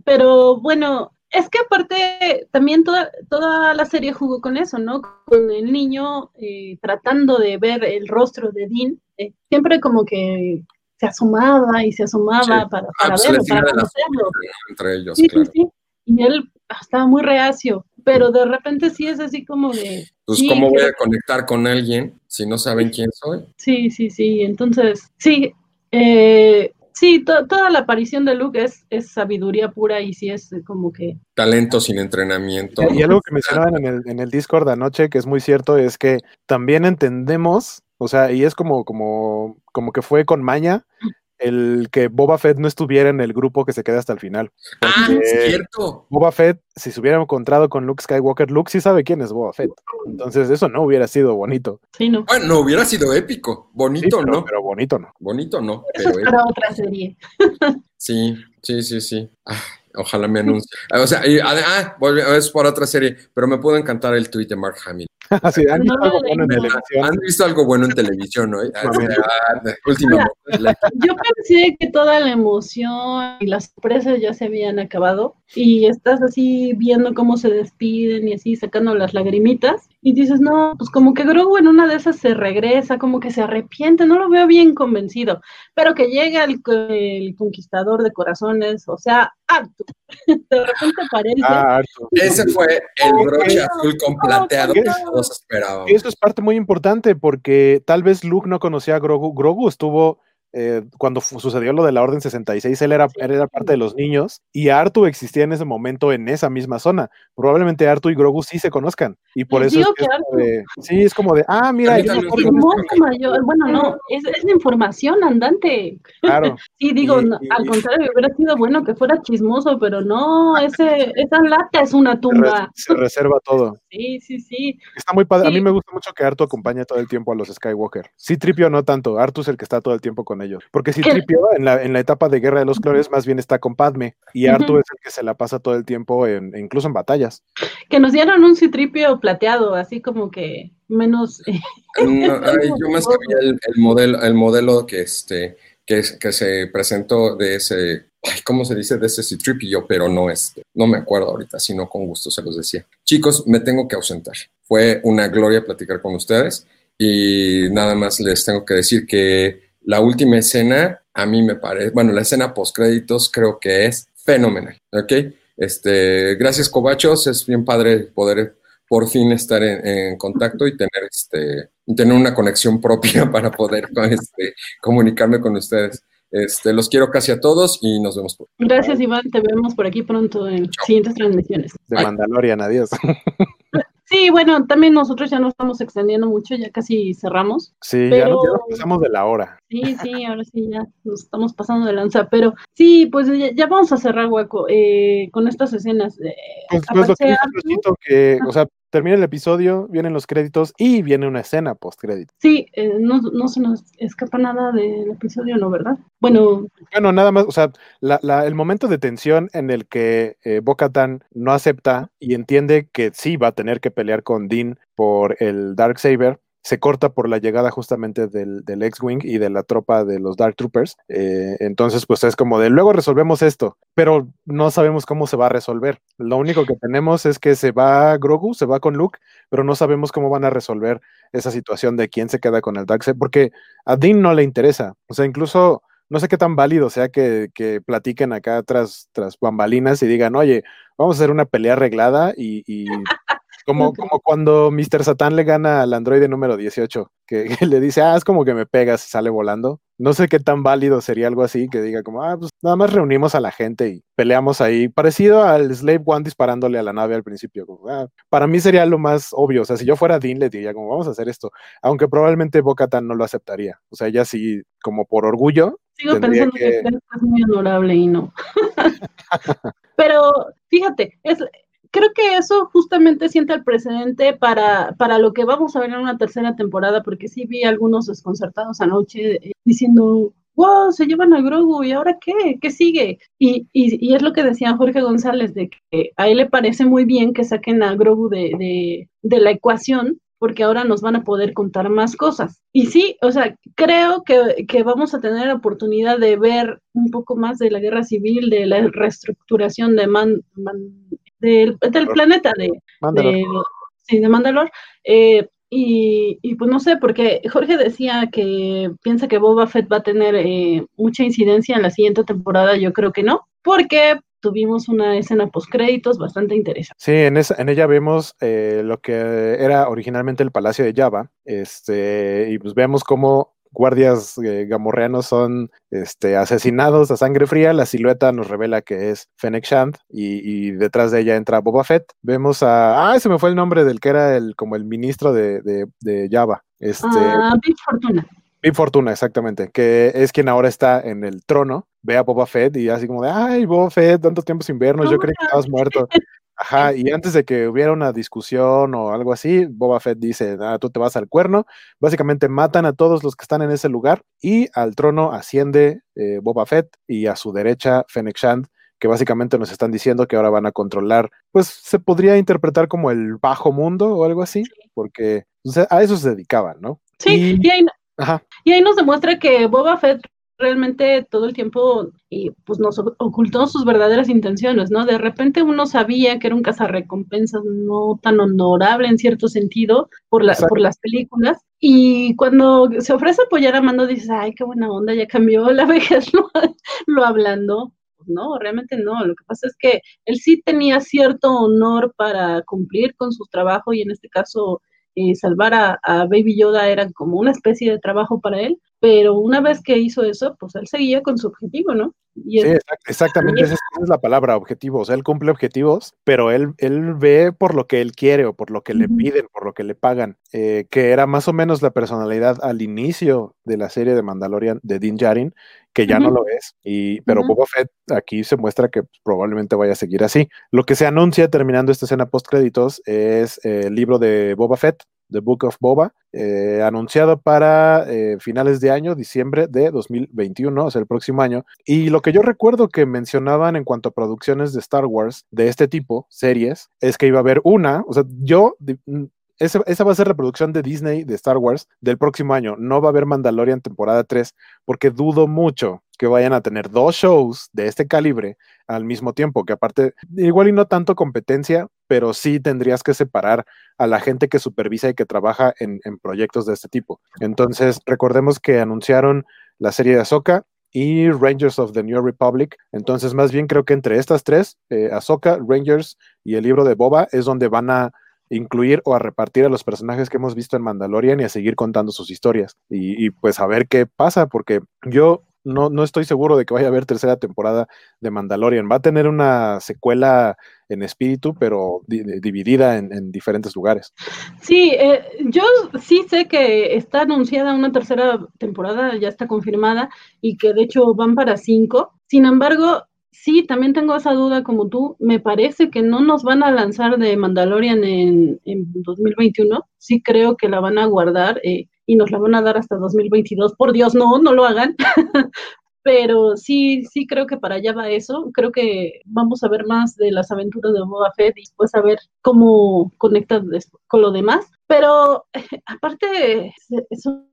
pero bueno, es que aparte también toda, toda la serie jugó con eso, ¿no? Con el niño eh, tratando de ver el rostro de Dean, eh, siempre como que se asomaba y se asomaba para, para ah, pues verlo, para conocerlo. Entre ellos, sí, claro. sí, Y él estaba muy reacio, pero de repente sí es así como de... Pues cómo voy a conectar con alguien si no saben quién soy. Sí, sí, sí, entonces, sí, eh, sí, toda la aparición de Luke es, es, sabiduría pura y sí es como que... Talento sin entrenamiento. Y algo que mencionaban en el, en el Discord anoche, que es muy cierto, es que también entendemos, o sea, y es como, como, como que fue con maña, el que Boba Fett no estuviera en el grupo que se queda hasta el final. Ah, cierto. Boba Fett, si se hubiera encontrado con Luke Skywalker, Luke sí sabe quién es Boba Fett. Entonces, eso no hubiera sido bonito. Sí, no. Bueno, no hubiera sido épico. Bonito, pero, ¿no? Pero bonito no. Bonito no. Eso es para otra serie. sí, sí, sí, sí. Ah, ojalá me anuncie. O sea, ah, es por otra serie, pero me puede encantar el tweet de Mark Hamill. ¿han, visto algo bueno en televisión? ¿Han visto algo bueno en televisión hoy? Yo pensé que toda la emoción y las sorpresas ya se habían acabado y estás así viendo cómo se despiden y así sacando las lagrimitas y dices, no, pues como que Grogu en una de esas se regresa, como que se arrepiente, no lo veo bien convencido, pero que llega el, conquistador de corazones, o sea, Artu. De repente aparece. Ah, Ese fue el broche azul con plateado que todos esperábamos. Eso es parte muy importante porque tal vez Luke no conocía a Grogu. Grogu estuvo eh, cuando sucedió lo de la Orden 66, él era, era parte de los niños y Artu existía en ese momento en esa misma zona. Probablemente Artu y Grogu sí se conozcan y por eso es, sí, es como de, ah, mira, bueno, no, es, es, la información andante. Claro. sí, digo, al contrario, hubiera sido bueno que fuera chismoso, pero no, ese, esa lata es una tumba. Se, reserva todo. Sí, sí, sí. Está muy padre. A mí me gusta mucho que Artu acompañe todo el tiempo a los Skywalker. Sí, Tripio no tanto. Artu es el que está todo el tiempo con ellos. Porque si Tripio en la, en la etapa de Guerra de los Clones más bien está con Padme y Artu es el que se la pasa todo el tiempo, en, incluso en batallas. Que nos dieron un Citripio plateado, así como que menos... yo más que el, el, modelo, el modelo que, este, que, que se presentó de ese ¿cómo se dice? De ese Citripio, pero no este, no me acuerdo ahorita, sino con gusto se los decía. Chicos, me tengo que ausentar. Fue una gloria platicar con ustedes y nada más les tengo que decir que la última escena, a mí me parece, bueno, la escena post créditos creo que es fenomenal, ¿ok? Este, gracias Cobachos, es bien padre poder por fin estar en, contacto y tener, este, tener una conexión propia para poder este, comunicarme con ustedes. Este, los quiero casi a todos y nos vemos. Por Gracias, Iván. Te vemos por aquí pronto en siguientes transmisiones. De Mandalorian, adiós. Sí, bueno, también nosotros ya nos estamos extendiendo mucho, ya casi cerramos. Sí, ya, nos, pasamos de la hora. Sí, sí, ahora sí ya nos estamos pasando de lanza, pero sí, pues ya, vamos a cerrar, Hueco, eh, con estas escenas. Eh, pues, pues lo que, o sea, termina el episodio, vienen los créditos y viene una escena post crédito. Sí, eh, no, no, se nos escapa nada del episodio, ¿no? ¿Verdad? Bueno. Bueno, nada más, o sea, la, la, el momento de tensión en el que eh, Bocatan no acepta y entiende que sí va a tener que pelear con Dean por el Dark Saber se corta por la llegada justamente del, del X-Wing y de la tropa de los Dark Troopers. Eh, entonces, pues es como de luego resolvemos esto, pero no sabemos cómo se va a resolver. Lo único que tenemos es que se va Grogu, se va con Luke, pero no sabemos cómo van a resolver esa situación de quién se queda con el Darksaber, porque a Dean no le interesa. O sea, incluso no sé qué tan válido sea que, que platiquen acá tras, tras bambalinas y digan, oye, vamos a hacer una pelea arreglada y, como, como cuando Mr. Satan le gana al androide número 18, que, le dice, ah, es como que me pegas y sale volando. No sé qué tan válido sería algo así, que diga como, ah, pues nada más reunimos a la gente y peleamos ahí, parecido al Slave One disparándole a la nave al principio. Ah, para mí sería lo más obvio, o sea, si yo fuera Dean le diría como, vamos a hacer esto, aunque probablemente Bocatan no lo aceptaría. O sea, ella sí, como por orgullo. Sigo pensando que... que es muy honorable y no. Pero fíjate, es, creo que eso justamente sienta el precedente para, para lo que vamos a ver en una tercera temporada, porque sí vi algunos desconcertados anoche eh, diciendo, wow, se llevan a Grogu y ahora qué, qué sigue. Y, y, es lo que decía Jorge González, de que a él le parece muy bien que saquen a Grogu de, de, de la ecuación, porque ahora nos van a poder contar más cosas. Y sí, o sea, creo que, que, vamos a tener la oportunidad de ver un poco más de la guerra civil, de la reestructuración de Man, del, planeta de, de, sí, de Mandalor. Eh, y, y, pues no sé, porque Jorge decía que piensa que Boba Fett va a tener eh, mucha incidencia en la siguiente temporada, yo creo que no, porque tuvimos una escena post créditos bastante interesante. Sí, en, esa, en ella vemos eh, lo que era originalmente el Palacio de Java, este, y pues vemos cómo guardias eh, gamorreanos son este, asesinados a sangre fría. La silueta nos revela que es Fennec Shand y, detrás de ella entra Boba Fett. Vemos a. Ah, se me fue el nombre del que era el como el ministro de, de, Java. Este, ah, Big Fortuna. Big Fortuna, exactamente, que es quien ahora está en el trono. Ve a Boba Fett y así como de, ay, Boba Fett, tanto tiempo sin vernos, yo creí que estabas muerto. Ajá, y antes de que hubiera una discusión o algo así, Boba Fett dice, ah, tú te vas al cuerno. Básicamente matan a todos los que están en ese lugar y al trono asciende eh, Boba Fett y a su derecha Fennec Shand, que básicamente nos están diciendo que ahora van a controlar, pues se podría interpretar como el bajo mundo o algo así, porque a eso se dedicaban, ¿no? Sí, y, ahí, y ahí nos demuestra que Boba Fett realmente todo el tiempo y pues nos ocultó sus verdaderas intenciones, ¿no? De repente uno sabía que era un cazarrecompensas no tan honorable en cierto sentido por, la, por las películas y cuando se ofrece apoyar a Mando dices, ay, qué buena onda, ya cambió la vejez, lo, lo hablando. No, realmente no. Lo que pasa es que él sí tenía cierto honor para cumplir con su trabajo y en este caso eh, salvar a, a, Baby Yoda era como una especie de trabajo para él, pero una vez que hizo eso, pues él seguía con su objetivo, ¿no? sí, exactamente, esa es la palabra, objetivo. O sea, él cumple objetivos, pero él, él ve por lo que él quiere o por lo que le piden, por lo que le pagan, eh, que era más o menos la personalidad al inicio de la serie de Mandalorian de Din Djarin, que ya no lo es, y, pero Boba Fett aquí se muestra que probablemente vaya a seguir así. Lo que se anuncia terminando esta escena post créditos es el libro de Boba Fett, The Book of Boba, eh, anunciado para eh, finales de año, diciembre de 2021, o sea, el próximo año. Y lo que yo recuerdo que mencionaban en cuanto a producciones de Star Wars de este tipo, series, es que iba a haber una, o sea, yo esa, va a ser la producción de Disney de Star Wars del próximo año. No va a haber Mandalorian temporada 3 porque dudo mucho que vayan a tener dos shows de este calibre al mismo tiempo, que aparte, igual y no tanto competencia, pero sí tendrías que separar a la gente que supervisa y que trabaja en, proyectos de este tipo. Entonces, recordemos que anunciaron la serie de Ahsoka y Rangers of the New Republic. Entonces, más bien creo que entre estas tres, eh, Ahsoka, Rangers y el libro de Boba, es donde van a incluir o a repartir a los personajes que hemos visto en Mandalorian y a seguir contando sus historias. Y, pues a ver qué pasa, porque yo no, no estoy seguro de que vaya a haber tercera temporada de Mandalorian. Va a tener una secuela en espíritu, pero dividida en, diferentes lugares. Sí, eh, yo sí sé que está anunciada una tercera temporada, ya está confirmada, y que de hecho van para cinco. Sin embargo, sí, también tengo esa duda como tú. Me parece que no nos van a lanzar de Mandalorian en, en 2021. Sí creo que la van a guardar. Eh, y nos la van a dar hasta 2022. Por Dios, no, no lo hagan. pero sí, sí creo que para allá va eso. Creo que vamos a ver más de las aventuras de Boba Fett y después a ver cómo conecta con lo demás. Pero aparte, son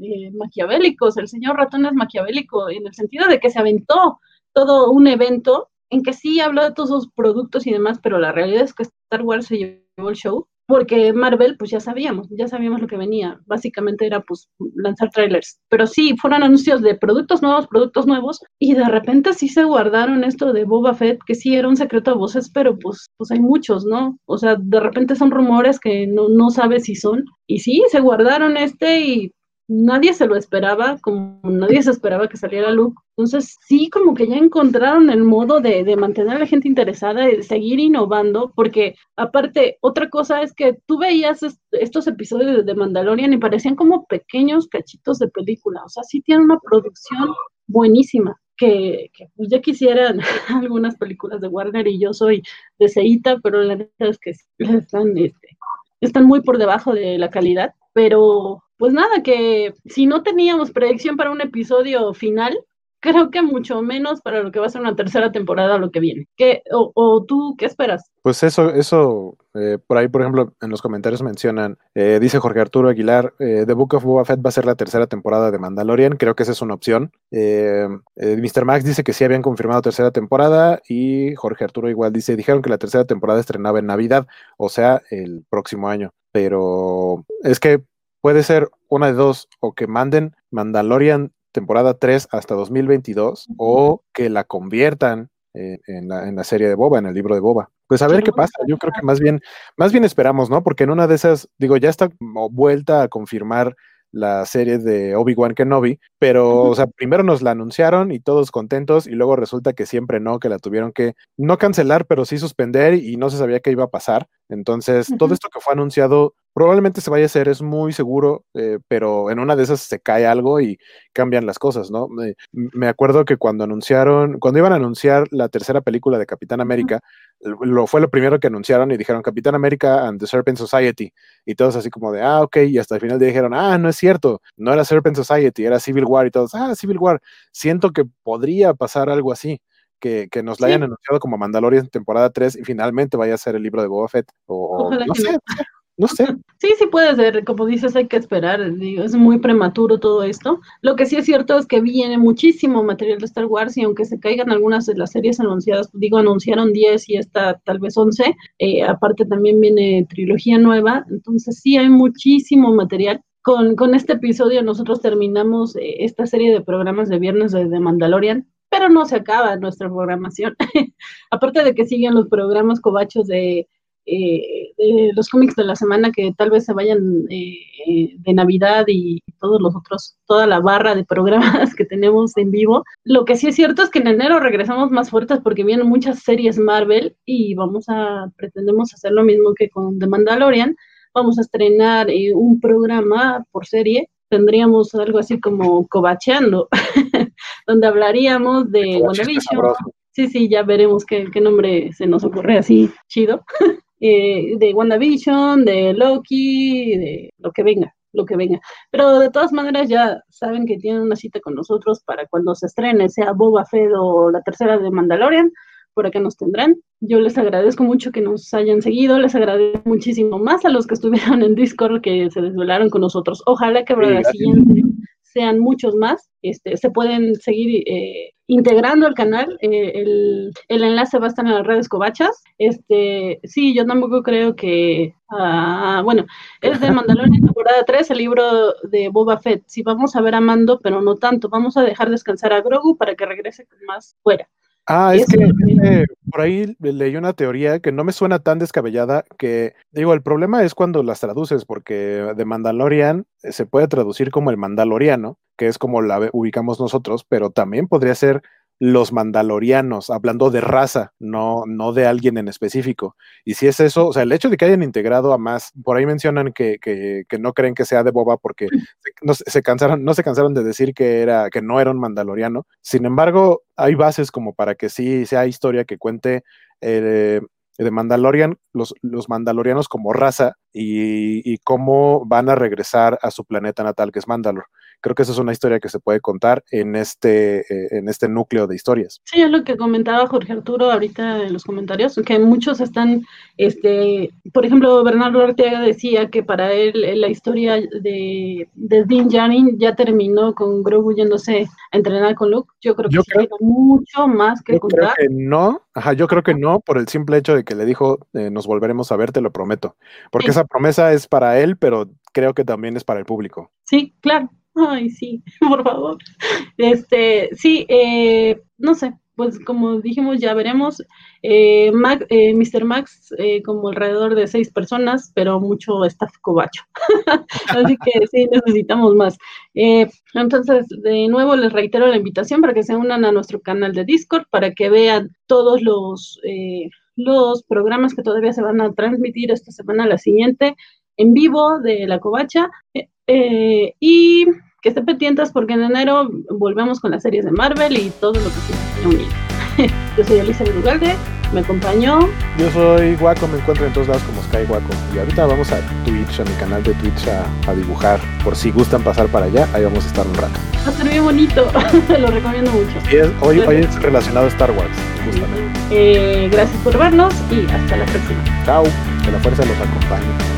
eh, maquiavélicos. El señor Ratón es maquiavélico en el sentido de que se aventó todo un evento en que sí habló de todos sus productos y demás, pero la realidad es que Star Wars se llevó el show porque Marvel, pues ya sabíamos, ya sabíamos lo que venía. Básicamente era pues lanzar trailers. Pero sí, fueron anuncios de productos nuevos, productos nuevos, y de repente sí se guardaron esto de Boba Fett, que sí era un secreto a voces, pero pues, pues hay muchos, ¿no? O sea, de repente son rumores que no, no sabes si son. Y sí, se guardaron este y nadie se lo esperaba, como nadie se esperaba que saliera Luke. Entonces, sí, como que ya encontraron el modo de, de mantener a la gente interesada, de seguir innovando, porque aparte, otra cosa es que tú veías estos episodios de Mandalorian y parecían como pequeños cachitos de película, o sea, sí tiene una producción buenísima. Que, pues, ya quisieran algunas películas de Warner y yo soy de Seita, pero la verdad es que están, este, están muy por debajo de la calidad, pero pues nada, que si no teníamos predicción para un episodio final, creo que mucho menos para lo que va a ser una tercera temporada lo que viene. ¿Qué, o, tú qué esperas? Pues eso, eso, eh, por ahí, por ejemplo, en los comentarios mencionan, eh, dice Jorge Arturo Aguilar, eh, The Book of Boba Fett va a ser la tercera temporada de Mandalorian, creo que esa es una opción. Mr. Max dice que sí habían confirmado tercera temporada y Jorge Arturo igual dice, dijeron que la tercera temporada estrenaba en Navidad, o sea, el próximo año. Pero es que puede ser una de dos, o que manden Mandalorian temporada 3 hasta 2022, o que la conviertan en, la, serie de Boba, en el libro de Boba. Pues a ver qué pasa. Yo creo que más bien, más bien esperamos, ¿no? Porque en una de esas, digo, ya está vuelta a confirmar la serie de Obi-Wan Kenobi, pero, o sea, primero nos la anunciaron y todos contentos, y luego resulta que siempre no, que la tuvieron que no cancelar, pero sí suspender y no se sabía qué iba a pasar. Entonces, todo esto que fue anunciado probablemente se vaya a hacer, es muy seguro, eh, pero en una de esas se cae algo y cambian las cosas, ¿no? me acuerdo que cuando anunciaron, cuando iban a anunciar la tercera película de Capitán América, lo fue lo primero que anunciaron y dijeron Capitán América and the Serpent Society, y todos así como de, ah, ok, y hasta el final dijeron, ah, no es cierto, no era Serpent Society, era Civil War, y todos, ah, Civil War, siento que podría pasar algo así que, nos la hayan anunciado como Mandalorian temporada 3 y finalmente vaya a ser el libro de Boba Fett. O, no, sé, no. Sé, Sí, sí puede ser, como dices, hay que esperar, es muy prematuro todo esto. Lo que sí es cierto es que viene muchísimo material de Star Wars y aunque se caigan algunas de las series anunciadas, digo, anunciaron 10 y esta tal vez 11, eh, aparte también viene trilogía nueva, entonces sí hay muchísimo material. Con, con este episodio nosotros terminamos eh, esta serie de programas de viernes de, de Mandalorian pero no se acaba nuestra programación. Aparte de que siguen los programas cobachos de, eh, de, los cómics de la semana que tal vez se vayan eh, de Navidad y todos los otros, toda la barra de programas que tenemos en vivo. Lo que sí es cierto es que en enero regresamos más fuertes porque vienen muchas series Marvel y vamos a, pretendemos hacer lo mismo que con The Mandalorian. Vamos a estrenar eh, un programa por serie tendríamos algo así como cobacheando, donde hablaríamos de WandaVision. Sí, sí, ya veremos qué, nombre se nos ocurre así chido. eh, de WandaVision, de Loki, de lo que venga, lo que venga. Pero de todas maneras ya saben que tienen una cita con nosotros para cuando se estrene, sea Boba Fett o la tercera de Mandalorian por acá nos tendrán. Yo les agradezco mucho que nos hayan seguido, les agradezco muchísimo más a los que estuvieron en Discord que se desvelaron con nosotros. Ojalá que para la siguiente sean muchos más. Este, se pueden seguir eh, integrando al canal. Eh, el, enlace va a estar en las redes covachas. Este, sí, yo tampoco creo que. Ah, bueno, es de Mandalorian temporada 3, el libro de Boba Fett. Sí, vamos a ver a Mando, pero no tanto. Vamos a dejar descansar a Grogu para que regrese más fuera. Ah, es que por ahí leí una teoría que no me suena tan descabellada, que digo, el problema es cuando las traduces, porque de Mandalorian eh, se puede traducir como el mandaloriano, que es como la ubicamos nosotros, pero también podría ser los mandalorianos, hablando de raza, no, no de alguien en específico. Y si es eso, o sea, el hecho de que hayan integrado a más, por ahí mencionan que, que, que no creen que sea de Boba porque no, se cansaron, no se cansaron de decir que, era, que no era un mandaloriano. Sin embargo, hay bases como para que sí sea historia que cuente eh, de Mandalorian, los, los mandalorianos como raza y, y, cómo van a regresar a su planeta natal, que es Mandalor creo que esa es una historia que se puede contar en este, eh, en este núcleo de historias. Sí, es lo que comentaba Jorge Arturo ahorita en los comentarios, que muchos están, este, por ejemplo, Bernardo Ortega decía que para él la historia de, de Dean Jarin ya terminó con Grogu yéndose a entrenar con Luke. Yo creo que sí mucho más que yo Creo que no, ajá, yo creo que no, por el simple hecho de que le dijo, eh, nos volveremos a ver, te lo prometo. Porque esa promesa es para él, pero creo que también es para el público. Sí, claro. Ay, sí, por favor. Este, sí, eh, no sé, pues como dijimos, ya veremos. Eh, eh Mr. Max, eh, como alrededor de seis personas, pero mucho staff cobacho. Así que sí, necesitamos más. entonces, de nuevo les reitero la invitación para que se unan a nuestro canal de Discord, para que vean todos los, los programas que todavía se van a transmitir esta semana, la siguiente, en vivo de la covacha. y que estén pendientes porque en enero volvemos con las series de Marvel y todo lo que se unido. Yo soy Elizabeth Ugalde, me acompañó. Yo soy Guaco, me encuentro en todos lados como Sky Guaco. Y ahorita vamos a Twitch, a mi canal de Twitch a, dibujar. Por si gustan pasar para allá, ahí vamos a estar un rato. Va a ser bien bonito, lo recomiendo mucho. hoy, hoy es relacionado a Star Wars, justamente. Eh, gracias por vernos y hasta la próxima. Chao, que la fuerza los acompañe.